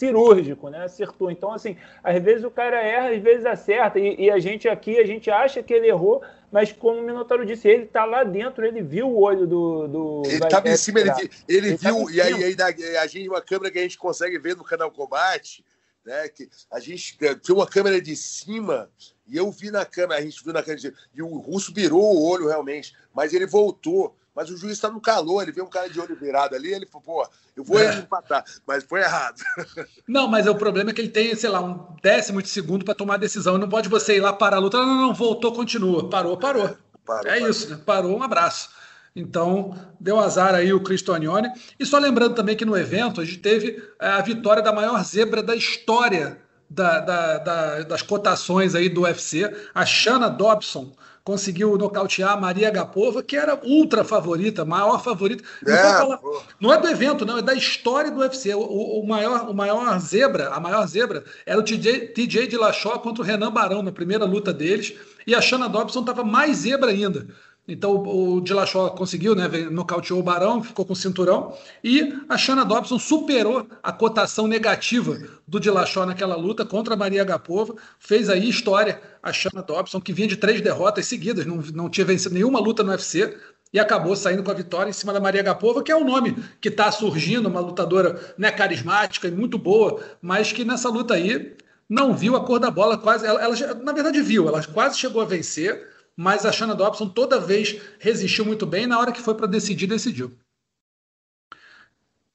[SPEAKER 4] cirúrgico, né? Acertou. Então, assim, às vezes o cara erra, às vezes acerta. E, e, a gente aqui, a gente acha que ele errou, mas como o Minotauro disse, ele tá lá dentro, ele viu o olho do. do
[SPEAKER 3] ele estava em cima, ele, ele, ele viu, e aí, aí a gente, uma câmera que a gente consegue ver no canal Combate, né? Que a gente tem uma câmera de cima e eu vi na câmera, a gente viu na câmera, e o russo virou o olho realmente, mas ele voltou. Mas o juiz está no calor, ele vê um cara de olho virado ali, ele falou, pô, eu vou é. empatar, mas foi errado.
[SPEAKER 2] Não, mas o problema é que ele tem, sei lá, um décimo de segundo para tomar a decisão. Não pode você ir lá parar a luta. Não, não, não, voltou, continua. Parou, parou. É, parou é parou. isso, né? Parou, um abraço. Então, deu azar aí o Cristonione. E só lembrando também que no evento a gente teve é, a vitória da maior zebra da história da, da, da, das cotações aí do UFC, a Shanna Dobson conseguiu nocautear a Maria Gapova, que era ultra favorita, maior favorita. Não, é, falar, não é do evento, não, é da história do UFC. O, o, maior, o maior zebra, a maior zebra, era o TJ, TJ de Lachó contra o Renan Barão na primeira luta deles, e a Shanna Dobson estava mais zebra ainda. Então o Dillashaw conseguiu, né? Nocauteou o Barão, ficou com o cinturão. E a Shanna Dobson superou a cotação negativa do Dillashaw naquela luta contra a Maria Gapova. Fez aí história a Shanna Dobson, que vinha de três derrotas seguidas, não, não tinha vencido nenhuma luta no UFC. E acabou saindo com a vitória em cima da Maria Gapova, que é um nome que está surgindo, uma lutadora né, carismática e muito boa, mas que nessa luta aí não viu a cor da bola quase. Ela, ela na verdade, viu, ela quase chegou a vencer mas a Shanna Dobson toda vez resistiu muito bem, na hora que foi para decidir, decidiu.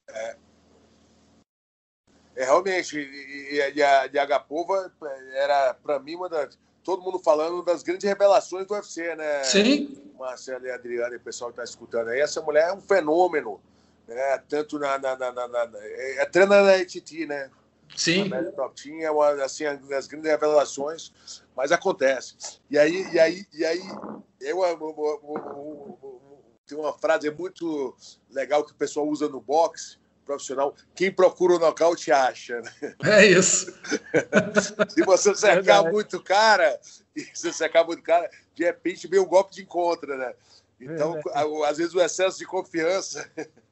[SPEAKER 3] É, é realmente, e, e, a, e a Gapova era, para mim, uma das. Todo mundo falando das grandes revelações do UFC, né?
[SPEAKER 2] Sim.
[SPEAKER 3] Marcelo e Adriano e o pessoal que está escutando aí. Essa mulher é um fenômeno, né? Tanto na. na, na, na, na é, é treina na ETT, né?
[SPEAKER 2] Sim.
[SPEAKER 3] A Top Team é uma assim, das grandes revelações, mas acontece. E aí, e aí, e aí eu, tem uma frase muito legal que o pessoal usa no boxe profissional: quem procura o nocaute acha. Né?
[SPEAKER 2] É isso.
[SPEAKER 3] se você cercar é muito cara, se você cercar muito cara, de repente vem o golpe de encontro, né? Então, é às vezes o excesso de confiança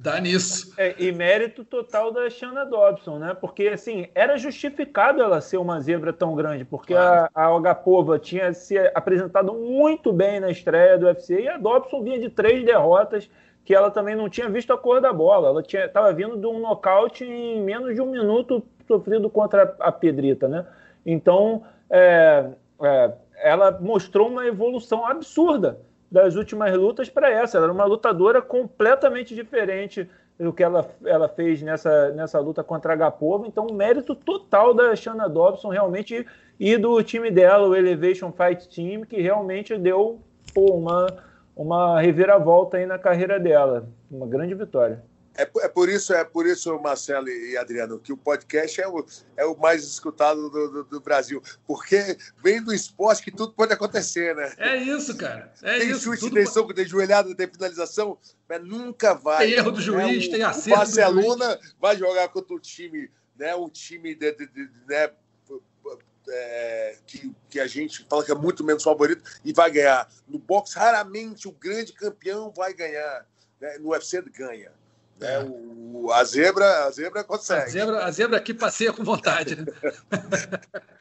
[SPEAKER 2] Dá nisso.
[SPEAKER 4] É, e mérito total da Shanna Dobson, né? Porque, assim, era justificado ela ser uma zebra tão grande, porque claro. a, a Ogapova tinha se apresentado muito bem na estreia do UFC e a Dobson vinha de três derrotas que ela também não tinha visto a cor da bola. Ela estava vindo de um nocaute em menos de um minuto sofrido contra a Pedrita, né? Então, é, é, ela mostrou uma evolução absurda das últimas lutas para essa. Ela era uma lutadora completamente diferente do que ela, ela fez nessa, nessa luta contra a Gapova. Então, mérito total da Shanna Dobson realmente e do time dela, o Elevation Fight Team, que realmente deu pô, uma, uma reviravolta aí na carreira dela. Uma grande vitória.
[SPEAKER 3] É, é, por isso, é por isso, Marcelo e Adriano, que o podcast é o, é o mais escutado do, do, do Brasil. Porque vem do esporte que tudo pode acontecer, né?
[SPEAKER 2] É isso, cara. É
[SPEAKER 3] tem
[SPEAKER 2] isso,
[SPEAKER 3] chute, tem soco, tem joelhada, tem finalização, mas nunca vai.
[SPEAKER 2] Tem erro do juiz,
[SPEAKER 3] né?
[SPEAKER 2] tem acerto. O
[SPEAKER 3] Barcelona vai jogar contra o time, né? Um time de, de, de né? É, que, que a gente fala que é muito menos favorito e vai ganhar. No boxe, raramente o grande campeão vai ganhar. Né? No UFC ganha. É. O, a, zebra, a zebra consegue.
[SPEAKER 2] A zebra, a zebra aqui passeia com vontade. Né?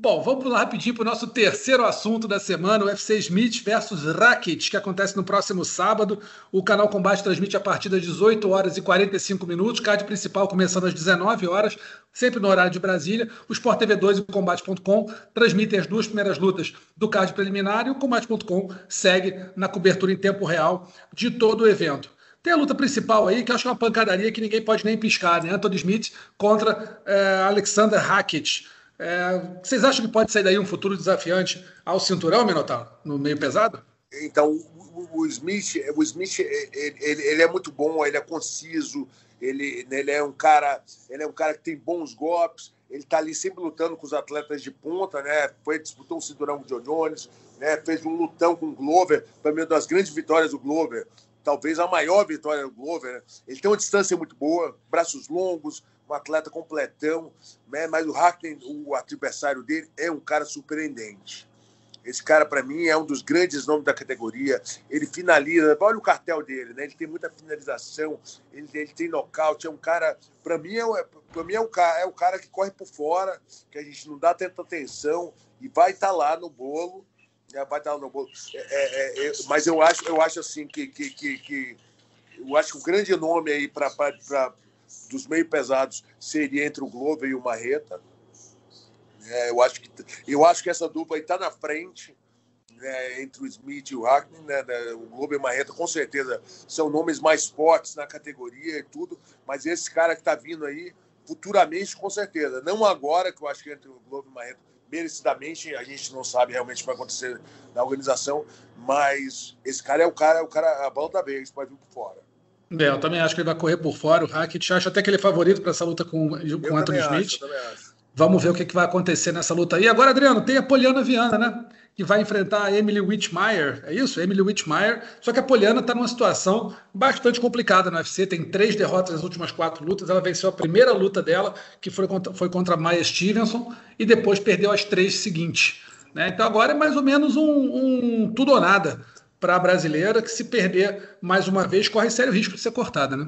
[SPEAKER 2] Bom, vamos lá rapidinho para o nosso terceiro assunto da semana, o UFC Smith versus Rakic, que acontece no próximo sábado. O canal Combate transmite a partir das 18 horas e 45 minutos, card principal começando às 19 horas, sempre no horário de Brasília. O Sport TV 2 e o Combate.com transmitem as duas primeiras lutas do card preliminar e o Combate.com segue na cobertura em tempo real de todo o evento. Tem a luta principal aí, que acho que é uma pancadaria que ninguém pode nem piscar, né? Anthony Smith contra é, Alexander Hackett. É, vocês acham que pode sair daí um futuro desafiante ao cinturão, Minotauro, no meio pesado?
[SPEAKER 3] Então, o, o Smith, o Smith ele, ele, é muito bom, ele é conciso, ele, ele é um cara, ele é um cara que tem bons golpes, ele está ali sempre lutando com os atletas de ponta, né? Foi disputou o cinturão com o John Jones, né? Fez um lutão com o Glover, para mim uma das grandes vitórias do Glover talvez a maior vitória do Glover. Né? Ele tem uma distância muito boa, braços longos, um atleta completão, né? mas o Hackney, o adversário dele, é um cara surpreendente. Esse cara, para mim, é um dos grandes nomes da categoria. Ele finaliza, olha o cartel dele, né? Ele tem muita finalização, ele, ele tem nocaute. É um cara, para mim, é, para mim é, um, é o cara que corre por fora, que a gente não dá tanta atenção e vai estar tá lá no bolo é, vai estar no bolo. É, é, é, mas eu acho, eu acho assim que, que, que, que eu acho que o grande nome aí para dos meio pesados seria entre o Glover e o Marreta. É, eu acho que eu acho que essa dupla está na frente né, entre o Smith e o Hackney, né, né, o Glover e o Marreta com certeza são nomes mais fortes na categoria e tudo, mas esse cara que está vindo aí futuramente com certeza, não agora que eu acho que entre o Glover e o Marreta merecidamente, a gente não sabe realmente o que vai acontecer na organização, mas esse cara é o cara, é o cara, a bola da vez, pode vir por fora.
[SPEAKER 2] É, eu também acho que ele vai correr por fora. O Hackett acho até que ele é favorito para essa luta com, com Anthony Smith. Acho, Vamos ver o que, que vai acontecer nessa luta aí. Agora, Adriano, tem a Poliana Viana, né? Que vai enfrentar a Emily Whitmire. É isso? Emily Whitmire. Só que a Poliana está numa situação bastante complicada no UFC. Tem três derrotas nas últimas quatro lutas. Ela venceu a primeira luta dela, que foi contra, foi contra a Maya Stevenson, e depois perdeu as três seguintes. Né? Então agora é mais ou menos um, um tudo ou nada para a brasileira, que se perder mais uma vez, corre sério risco de ser cortada, né?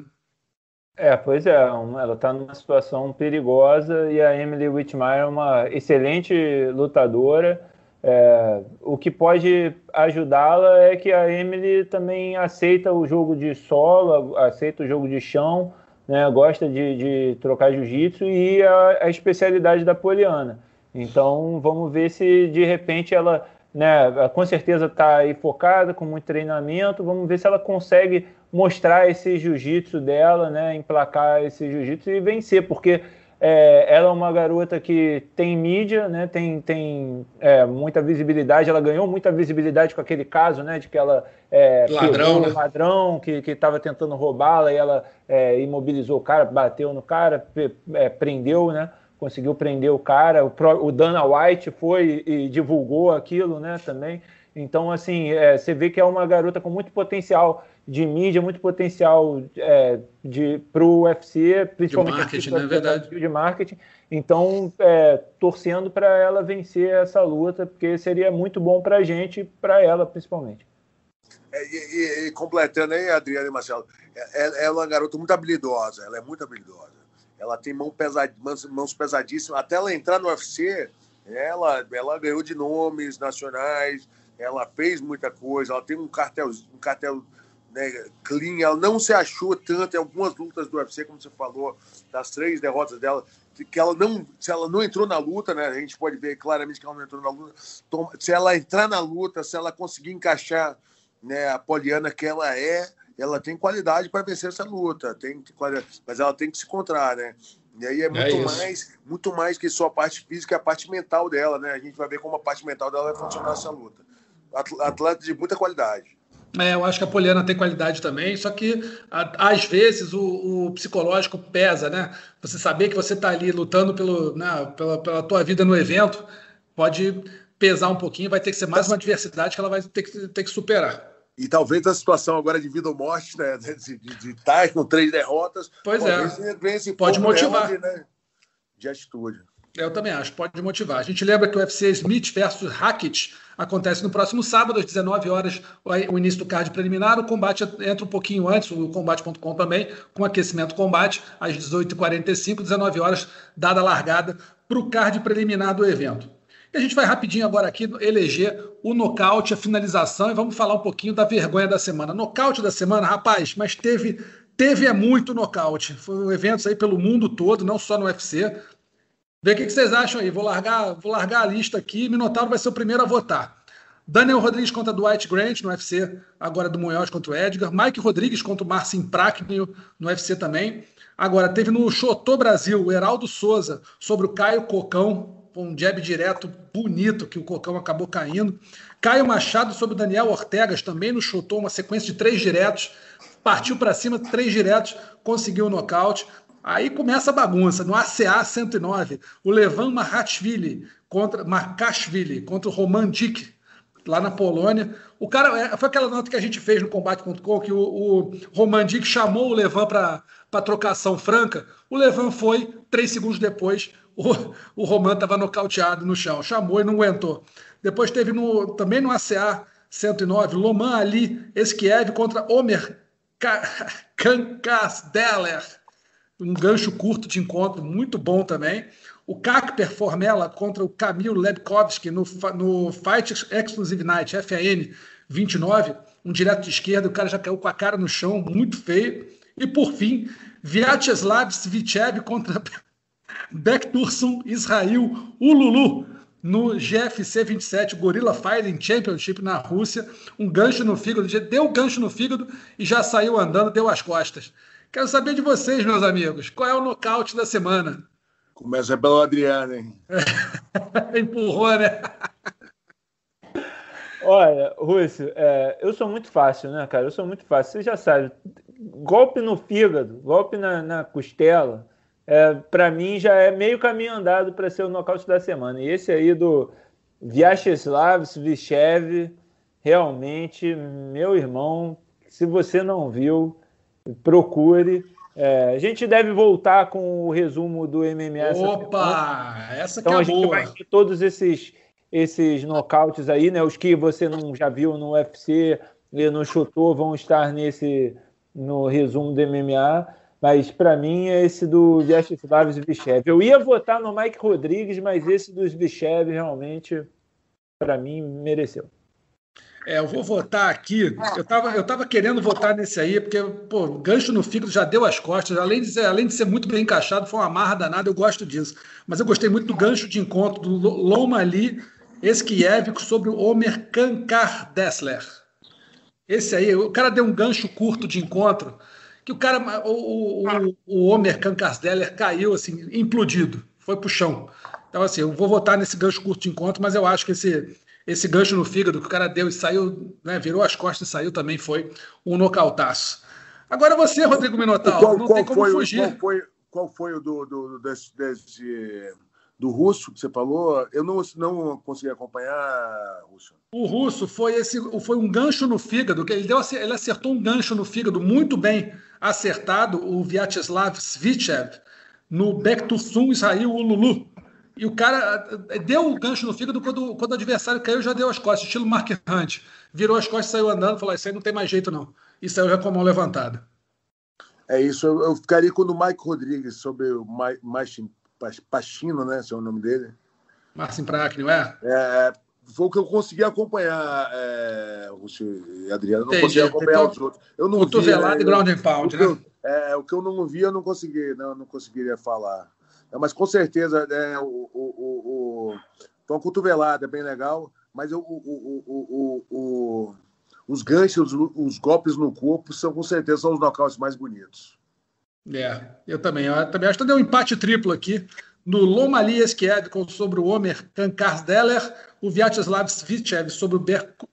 [SPEAKER 4] É, pois é, ela está numa situação perigosa e a Emily Whitmire é uma excelente lutadora. É, o que pode ajudá-la é que a Emily também aceita o jogo de solo, aceita o jogo de chão, né, gosta de, de trocar jiu-jitsu e a, a, especialidade da Poliana. Então vamos ver se de repente ela, né, com certeza está aí focada, com muito treinamento, vamos ver se ela consegue mostrar esse jiu-jitsu dela, né, emplacar esse jiu-jitsu e vencer, porque é, ela é uma garota que tem mídia, né, tem, tem é, muita visibilidade, ela ganhou muita visibilidade com aquele caso, né, de que ela é,
[SPEAKER 2] ladrão, né?
[SPEAKER 4] ladrão que estava tentando roubá-la e ela é, imobilizou o cara, bateu no cara, é, prendeu, né, conseguiu prender o cara, o, o Dana White foi e divulgou aquilo, né, também, então, assim, é, você vê que é uma garota com muito potencial de mídia, muito potencial é, para o UFC, principalmente
[SPEAKER 2] de marketing, né? Verdade.
[SPEAKER 4] de marketing. Então, é, torcendo para ela vencer essa luta, porque seria muito bom para a gente e para ela, principalmente.
[SPEAKER 3] e, e, e, completando aí, Adriana e Marcelo, ela, é, ela é uma garota muito habilidosa, ela é muito habilidosa. Ela tem mão pesad, mãos, mãos pesadíssimas. Até ela entrar no UFC, ela, ela ganhou de nomes nacionais, ela fez muita coisa, ela tem um cartel, um cartel né, clean, ela não se achou tanto em algumas lutas do UFC, como você falou, das três derrotas dela, que ela não, se ela não entrou na luta, né, a gente pode ver claramente que ela não entrou na luta, se ela entrar na luta, se ela conseguir encaixar né, a Poliana que ela é, ela tem qualidade para vencer essa luta, tem mas ela tem que se encontrar, né? E aí é, é muito é mais, muito mais que só a parte física, é a parte mental dela, né? A gente vai ver como a parte mental dela vai funcionar essa luta. Atleta de muita qualidade.
[SPEAKER 2] É, eu acho que a Poliana tem qualidade também, só que a, às vezes o, o, psicológico pesa, né? Você saber que você está ali lutando pelo, né, pela, pela tua vida no evento pode pesar um pouquinho, vai ter que ser mais uma adversidade que ela vai ter que, ter que superar.
[SPEAKER 3] E talvez a situação agora de vida ou morte, né? De, de, estar com três derrotas.
[SPEAKER 2] Pois é. Pode motivar.
[SPEAKER 3] né, de atitude.
[SPEAKER 2] Eu também acho, pode motivar. A gente lembra que o UFC Smith versus Hackett acontece no próximo sábado, às 19 horas, o início do card preliminar. O combate entra um pouquinho antes, o combate.com também, com aquecimento combate, às 18h45, 19 horas, dada a largada para o card preliminar do evento. E a gente vai rapidinho agora aqui eleger o nocaute, a finalização, e vamos falar um pouquinho da vergonha da semana. Nocaute da semana, rapaz, mas teve, teve é muito nocaute. Foram eventos aí pelo mundo todo, não só no UFC. Vê o que vocês acham aí. Vou largar, vou largar a lista aqui. Minotauro vai ser o primeiro a votar. Daniel Rodrigues contra Dwight Grant no UFC, agora do Munhoz contra o Edgar. Mike Rodrigues contra o Marcin Praknio no UFC também. Agora, teve no Chotô Brasil o Heraldo Souza sobre o Caio Cocão, um jab direto bonito que o Cocão acabou caindo. Caio Machado sobre o Daniel Ortegas também no chutou uma sequência de três diretos, partiu para cima, três diretos, conseguiu o nocaute. Aí começa a bagunça. No ACA 109, o Levan Markashvili contra Markashvili contra o Roman Dick, lá na Polônia. O cara é, foi aquela nota que a gente fez no combate.com que o, o Roman Dick chamou o Levan para trocação franca. O Levan foi, três segundos depois, o, o Roman estava nocauteado no chão, chamou e não aguentou. Depois teve no, também no ACA 109, Loman Ali Esquiev contra Omer Kankasdeller. Um gancho curto de encontro, muito bom também. O Kakper Formella contra o Kamil Lebkovski no, no Fight Exclusive Night, FAN 29. Um direto de esquerda, o cara já caiu com a cara no chão, muito feio. E por fim, Vyacheslav Svichev contra Bektursun Israel Ululu no GFC 27 Gorilla Fighting Championship na Rússia, um gancho no fígado, deu um gancho no fígado e já saiu andando, deu as costas. Quero saber de vocês, meus amigos, qual é o nocaute da semana?
[SPEAKER 3] Começa pelo Adriano, hein?
[SPEAKER 2] Empurrou, né?
[SPEAKER 4] Olha, Rússio, é, eu sou muito fácil, né, cara? Eu sou muito fácil. Você já sabe, golpe no fígado, golpe na, na costela, é, para mim já é meio caminho andado para ser o nocaute da semana. E esse aí do Vyacheslav Svichev, realmente, meu irmão, se você não viu, procure. É, a gente deve voltar com o resumo do MMA.
[SPEAKER 2] Opa! Essa, essa
[SPEAKER 4] então,
[SPEAKER 2] é
[SPEAKER 4] a gente
[SPEAKER 2] boa.
[SPEAKER 4] vai ter todos esses, esses nocautes aí, né? Os que você não já viu no UFC e no chutou vão estar nesse no resumo do MMA. Mas para mim é esse do Vyacheslav Zvichev. Eu ia votar no Mike Rodrigues, mas esse do Zvichev realmente, para mim, mereceu.
[SPEAKER 2] É, eu vou votar aqui. Eu estava eu tava querendo votar nesse aí, porque pô, o gancho no fígado já deu as costas. Além de, ser, além de ser muito bem encaixado, foi uma marra danada, eu gosto disso. Mas eu gostei muito do gancho de encontro do Loma ali, Eskiev, sobre o Omer Kankar Dessler. Esse aí, o cara deu um gancho curto de encontro que o cara, o, o, o Homer Kankasdeller caiu assim, implodido, foi pro chão. Então, assim, eu vou votar nesse gancho curto de encontro, mas eu acho que esse, esse gancho no fígado que o cara deu e saiu, né, virou as costas e saiu também foi um nocautaço. Agora você, Rodrigo Minotauro, qual, não qual tem como
[SPEAKER 3] foi,
[SPEAKER 2] fugir.
[SPEAKER 3] Qual foi, qual foi o do, do, desse, desse do russo que você falou, eu não, não consegui acompanhar, Russo.
[SPEAKER 2] O russo foi esse, foi um gancho no fígado, que ele deu, ele acertou um gancho no fígado muito bem acertado, o Vyacheslav Svichev, no Bektursun Israel Ululu. E o cara eh, deu o gancho no fígado quando, quando o adversário caiu, já deu as costas, estilo Mark Hunt. Virou as costas, saiu andando, falou: Isso aí não tem mais jeito, não. E saiu já com a mão levantada.
[SPEAKER 3] É isso, eu, eu ficaria com o Mike Rodrigues sobre o Martin Pachino, né? Se é o nome dele.
[SPEAKER 2] Marcin Praknio, é?
[SPEAKER 3] É, foi o que eu consegui acompanhar, é, e Adriano. Não consegui acompanhar os outros.
[SPEAKER 2] Eu não vi, e ground and pound,
[SPEAKER 3] né? Eu, é, o que eu não vi, eu não consegui, não, não conseguiria falar. É, mas com certeza, é, o, o, o, o, então, a cotovelada é bem legal, mas o, o, o, o, os ganchos, os, os golpes no corpo são com certeza são os nocautes mais bonitos.
[SPEAKER 2] É, eu também. Eu também acho que deu um empate triplo aqui no Lomali Esquiedkon sobre o Omer Kankarsdeller, o Vyacheslav Svitchev sobre o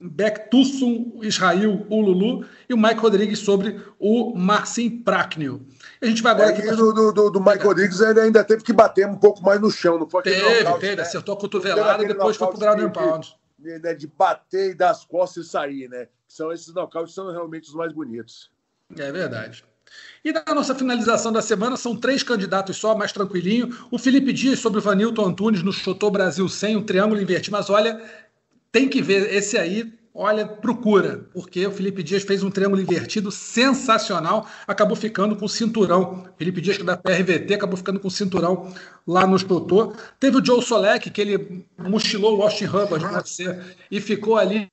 [SPEAKER 2] Bektusum Israel Ululu e o Mike Rodrigues sobre o Marcin Praknio.
[SPEAKER 3] A gente vai agora. É, aqui do, do, do, do Mike Rodrigues ele ainda teve que bater um pouco mais no chão, não foi
[SPEAKER 2] Teve, nocaute, teve, né? acertou a cotovelada e depois foi pro ground pound.
[SPEAKER 3] De, de, de bater e dar as costas e sair, né? São esses nocautes são realmente os mais bonitos.
[SPEAKER 2] É verdade. E na nossa finalização da semana são três candidatos só, mais tranquilinho. O Felipe Dias sobre o Vanilton Antunes no Chotô Brasil 100, um triângulo invertido. Mas olha, tem que ver esse aí olha, procura, porque o Felipe Dias fez um triângulo invertido sensacional, acabou ficando com cinturão. Felipe Dias, que é da PRVT, acabou ficando com cinturão lá no Totô. Teve o Joe Solek, que ele mochilou o Austin Hubbard no UFC e ficou ali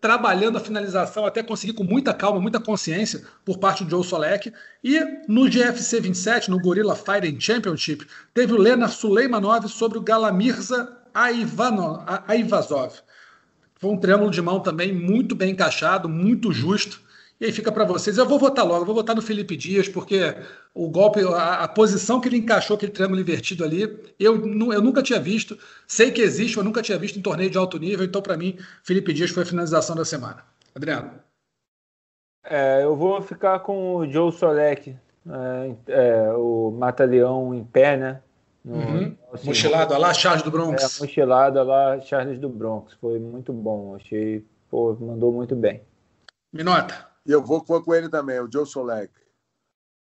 [SPEAKER 2] trabalhando a finalização até conseguir com muita calma, muita consciência por parte do Joe Solek. E no GFC 27, no Gorilla Fighting Championship, teve o Lena Suleimanov sobre o Galamirza Aivazov. Foi um triângulo de mão também muito bem encaixado, muito justo. E aí fica para vocês. Eu vou votar logo, vou votar no Felipe Dias, porque o golpe, a, a, posição que ele encaixou aquele triângulo invertido ali, eu, eu nunca tinha visto. Sei que existe, mas nunca tinha visto em torneio de alto nível. Então, para mim, Felipe Dias foi a finalização da semana. Adriano.
[SPEAKER 4] É, eu vou ficar com o Joe Solek, é, é, o Mata-Leão em pé, né?
[SPEAKER 2] Uhum. assim, mochilada lá, Charles do Bronx.
[SPEAKER 4] É, mochilada lá, Charles do Bronx. Foi muito bom. Achei, pô, mandou muito bem.
[SPEAKER 2] Minota.
[SPEAKER 3] E eu vou, vou com ele também, o Joe Solek.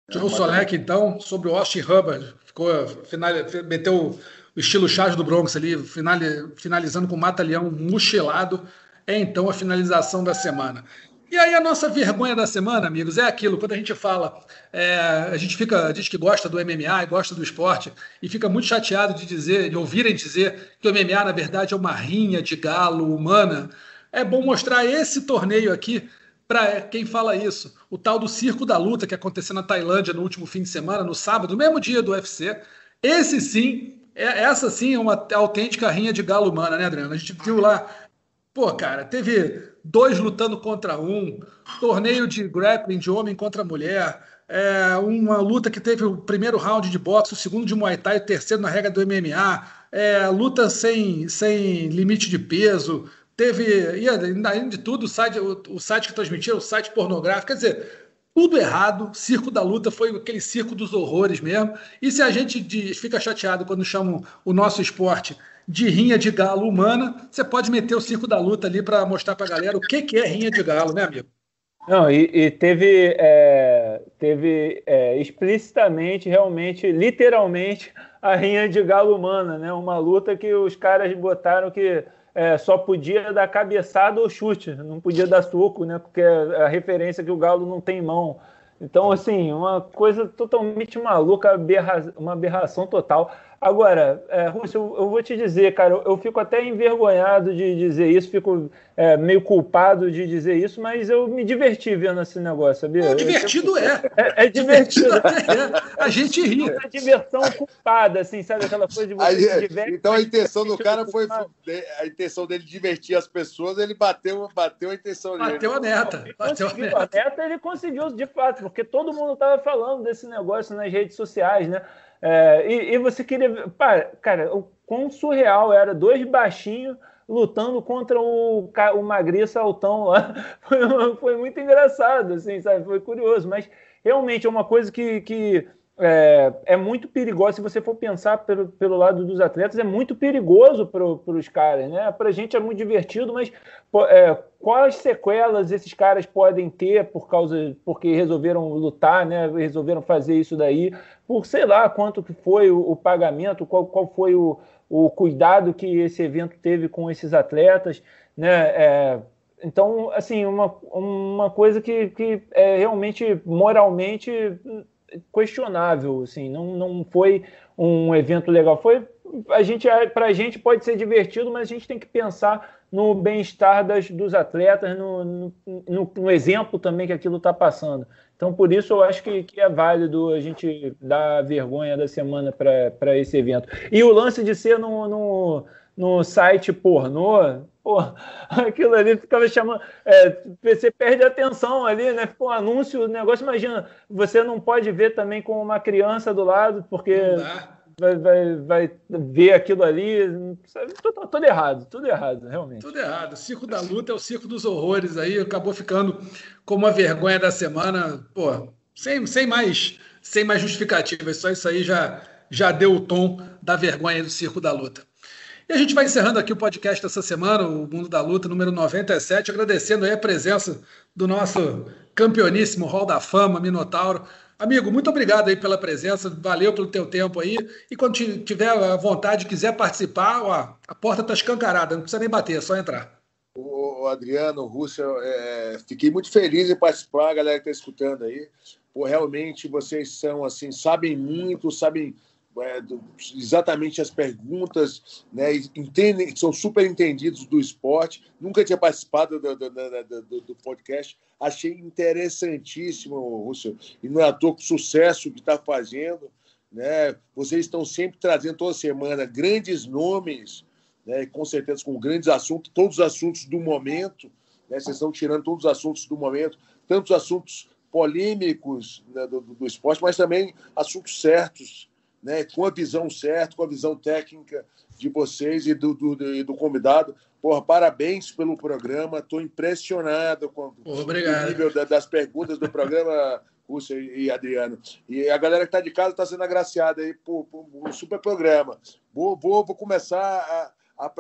[SPEAKER 2] Joe é, Solek, então, sobre o Austin Hubbard. Ficou, final, meteu o estilo Charles do Bronx ali, final, finalizando com o Mata-Leão mochilado. É então a finalização da semana. E aí a nossa vergonha da semana, amigos, é aquilo, quando a gente fala, é, a gente fica, diz que gosta do MMA e gosta do esporte, e fica muito chateado de dizer, de ouvirem dizer que o MMA, na verdade, é uma rinha de galo humana. É bom mostrar esse torneio aqui para quem fala isso. O tal do Circo da Luta que aconteceu na Tailândia no último fim de semana, no sábado, no mesmo dia do UFC. Esse sim, é, essa sim é uma autêntica rinha de galo humana, né, Adriano? A gente viu lá Pô, cara, teve dois lutando contra um, torneio de grappling de homem contra mulher, é, uma luta que teve o primeiro round de boxe, o segundo de Muay Thai, o terceiro na regra do MMA, é, luta sem, sem limite de peso, teve, e além de tudo, o site, o, o site que transmitia, o site pornográfico, quer dizer, tudo errado. Circo da Luta foi aquele circo dos horrores mesmo. E se a gente diz, fica chateado quando chamam o nosso esporte de rinha de galo humana, você pode meter o circo da luta ali para mostrar para a galera o que, que é rinha de galo, né, amigo?
[SPEAKER 4] Não, e, e teve, é, teve é, explicitamente, realmente, literalmente, a rinha de galo humana, né? Uma luta que os caras botaram que é, só podia dar cabeçada ou chute, não podia dar soco, né? Porque é a referência que o galo não tem mão. Então, assim, uma coisa totalmente maluca, uma aberração total. Agora, é, Rússio, eu, eu, vou te dizer, cara, eu, eu, fico até envergonhado de dizer isso, fico é, meio culpado de dizer isso, mas eu me diverti vendo esse negócio, sabia?
[SPEAKER 2] É, divertido
[SPEAKER 4] é. É, é divertido. divertido
[SPEAKER 2] é. A gente ri.
[SPEAKER 4] É diversão culpada, assim, sabe? Aquela coisa de você
[SPEAKER 3] Aí, se diverte, Então a intenção do cara foi. A intenção dele divertir as pessoas, ele bateu, bateu a intenção
[SPEAKER 2] dele. Bateu a meta. Bateu
[SPEAKER 4] a meta. a meta. Ele conseguiu, de fato, porque todo mundo estava falando desse negócio nas redes sociais, né? É, e, e, você queria. Pá, cara, o quão surreal era dois baixinhos lutando contra o, o magriço altão lá. Foi, foi, muito engraçado, assim, sabe? Foi curioso, mas realmente é uma coisa que, que é, é, muito perigoso. Se você for pensar pelo, pelo lado dos atletas, é muito perigoso para os caras, né? Para a gente é muito divertido, mas é, quais sequelas esses caras podem ter por causa porque resolveram lutar, né? Resolveram fazer isso daí por sei lá quanto que foi o, o pagamento, qual, qual foi o, o cuidado que esse evento teve com esses atletas, né? É, então, assim, uma, uma coisa que, que é realmente moralmente questionável, assim, não, não foi um evento legal. Foi a gente para a gente pode ser divertido, mas a gente tem que pensar no bem-estar dos atletas, no, no, no, no, exemplo também que aquilo está passando. Então, por isso, eu acho que, que, é válido a gente dar a vergonha da semana para esse evento. E o lance de ser no, no, no site pornô, pô, aquilo ali ficava chamando. É, você perde a atenção ali, né? Ficou um anúncio, o negócio, imagina, você não pode ver também com uma criança do lado, porque vai, vai, vai ver aquilo ali. Tudo, tudo, errado, tudo errado, realmente.
[SPEAKER 2] Tudo errado. O circo da luta é o circo dos horrores aí, acabou ficando como a vergonha da semana, pô, sem, sem mais sem mais justificativas, só isso aí já, já deu o tom da vergonha do circo da luta. E a gente vai encerrando aqui o podcast dessa semana, o Mundo da Luta, número 97, agradecendo aí a presença do nosso campeoníssimo Hall da Fama, Minotauro, Amigo, muito obrigado aí pela presença, valeu pelo teu tempo aí. E quando tiver a vontade, quiser participar, ó, a porta está escancarada, não precisa nem bater, é só entrar.
[SPEAKER 3] O Adriano, Rússia, é, fiquei muito feliz em participar, a galera que está escutando aí. Pô, realmente vocês são assim, sabem muito, sabem é, exatamente as perguntas, né, entendem, são super entendidos do esporte. Nunca tinha participado do, do, do, do podcast, achei interessantíssimo, Russell, e não é à toa o sucesso que está fazendo. Né? Vocês estão sempre trazendo toda semana grandes nomes, né, com certeza com grandes assuntos, todos os assuntos do momento. Né? Vocês estão tirando todos os assuntos do momento, tantos assuntos polêmicos né, do, do esporte, mas também assuntos certos né, com a visão certa, com a visão técnica de vocês e do, do, do convidado. Porra, parabéns pelo programa. Estou impressionado com, com
[SPEAKER 2] o
[SPEAKER 3] nível das perguntas do programa, Rússia e Adriano. E a galera que está de casa está sendo agraciada aí por, por, um super programa. Vou, vou, vou começar a, a,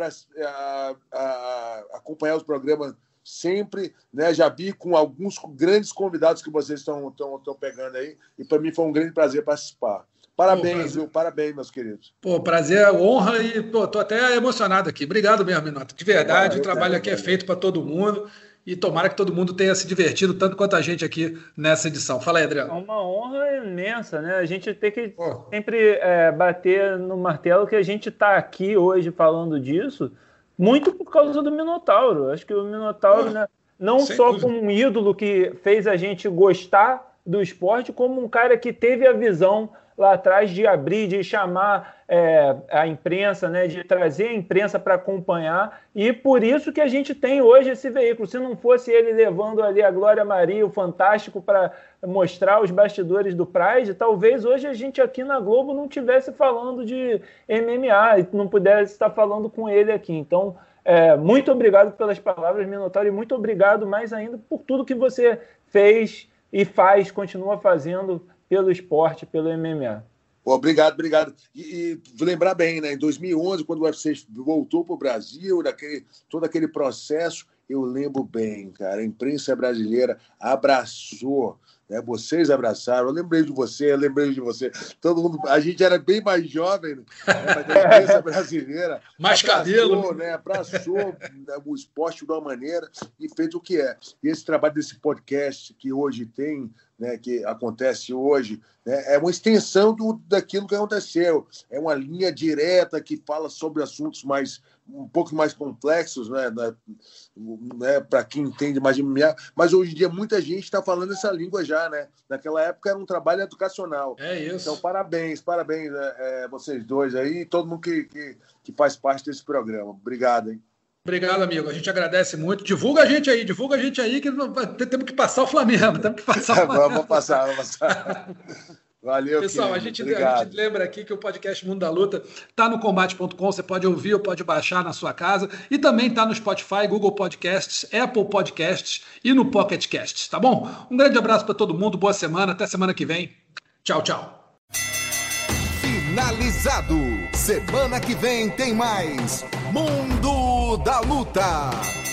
[SPEAKER 3] a, a acompanhar os programas sempre, né? Já vi com alguns grandes convidados que vocês estão pegando aí, e para mim foi um grande prazer participar. Parabéns, pô, viu? Parabéns, meus queridos.
[SPEAKER 2] Pô, prazer, honra e pô, tô até emocionado aqui. Obrigado mesmo, Minota. De verdade, o trabalho aqui é feito para todo mundo e tomara que todo mundo tenha se divertido tanto quanto a gente aqui nessa edição. Fala aí, Adriano.
[SPEAKER 4] É uma honra imensa, né? A gente tem que pô. sempre é, bater no martelo que a gente está aqui hoje falando disso muito por causa do Minotauro. Acho que o Minotauro, né, não só dúvida. como um ídolo que fez a gente gostar do esporte, como um cara que teve a visão lá atrás de abrir, de chamar é, a imprensa, né, de trazer a imprensa para acompanhar, e por isso que a gente tem hoje esse veículo. Se não fosse ele levando ali a Glória Maria, o Fantástico, para mostrar os bastidores do Pride, talvez hoje a gente aqui na Globo não tivesse falando de MMA não pudesse estar falando com ele aqui. Então, é, muito obrigado pelas palavras, Minotauro, e muito obrigado mais ainda por tudo que você fez e faz, continua fazendo pelo esporte, pelo MMA.
[SPEAKER 3] Obrigado, obrigado. E, e lembrar bem, né? Em 2011, quando o UFC voltou para o Brasil, daquele, todo aquele processo, eu lembro bem, cara. A imprensa brasileira abraçou né? Vocês abraçaram, eu lembrei de você, eu lembrei de você. Todo mundo, a gente era bem mais jovem, né? mas a imprensa brasileira
[SPEAKER 2] mais abraçou, cabelo,
[SPEAKER 3] né? Abraçou né, o esporte de uma maneira e fez o que é. E esse trabalho desse podcast que hoje tem, né, que acontece hoje, né, é uma extensão do, daquilo que aconteceu. É uma linha direta que fala sobre assuntos mais um pouco mais complexos, né, né, para quem entende mais de MMA, mas hoje em dia muita gente está falando essa língua já, né? Naquela época era um trabalho educacional.
[SPEAKER 2] É isso.
[SPEAKER 3] Então, parabéns, parabéns é, é, vocês dois aí e todo mundo que, que, que faz parte desse programa. Obrigado, hein?
[SPEAKER 2] Obrigado, amigo. A gente agradece muito. Divulga a gente aí, divulga a gente aí, que temos que passar o Flamengo. Temos que passar o
[SPEAKER 3] Flamengo. vamos passar, vamos passar. Valeu,
[SPEAKER 2] Pessoal, a gente, a gente, lembra aqui que o podcast Mundo da Luta está no combate.com, você pode ouvir ou pode baixar na sua casa e também está no Spotify, Google Podcasts, Apple Podcasts e no Pocket Casts, tá bom? Um grande abraço para todo mundo, boa semana, até semana que vem. Tchau, tchau.
[SPEAKER 1] Finalizado. Semana que vem tem mais Mundo da Luta.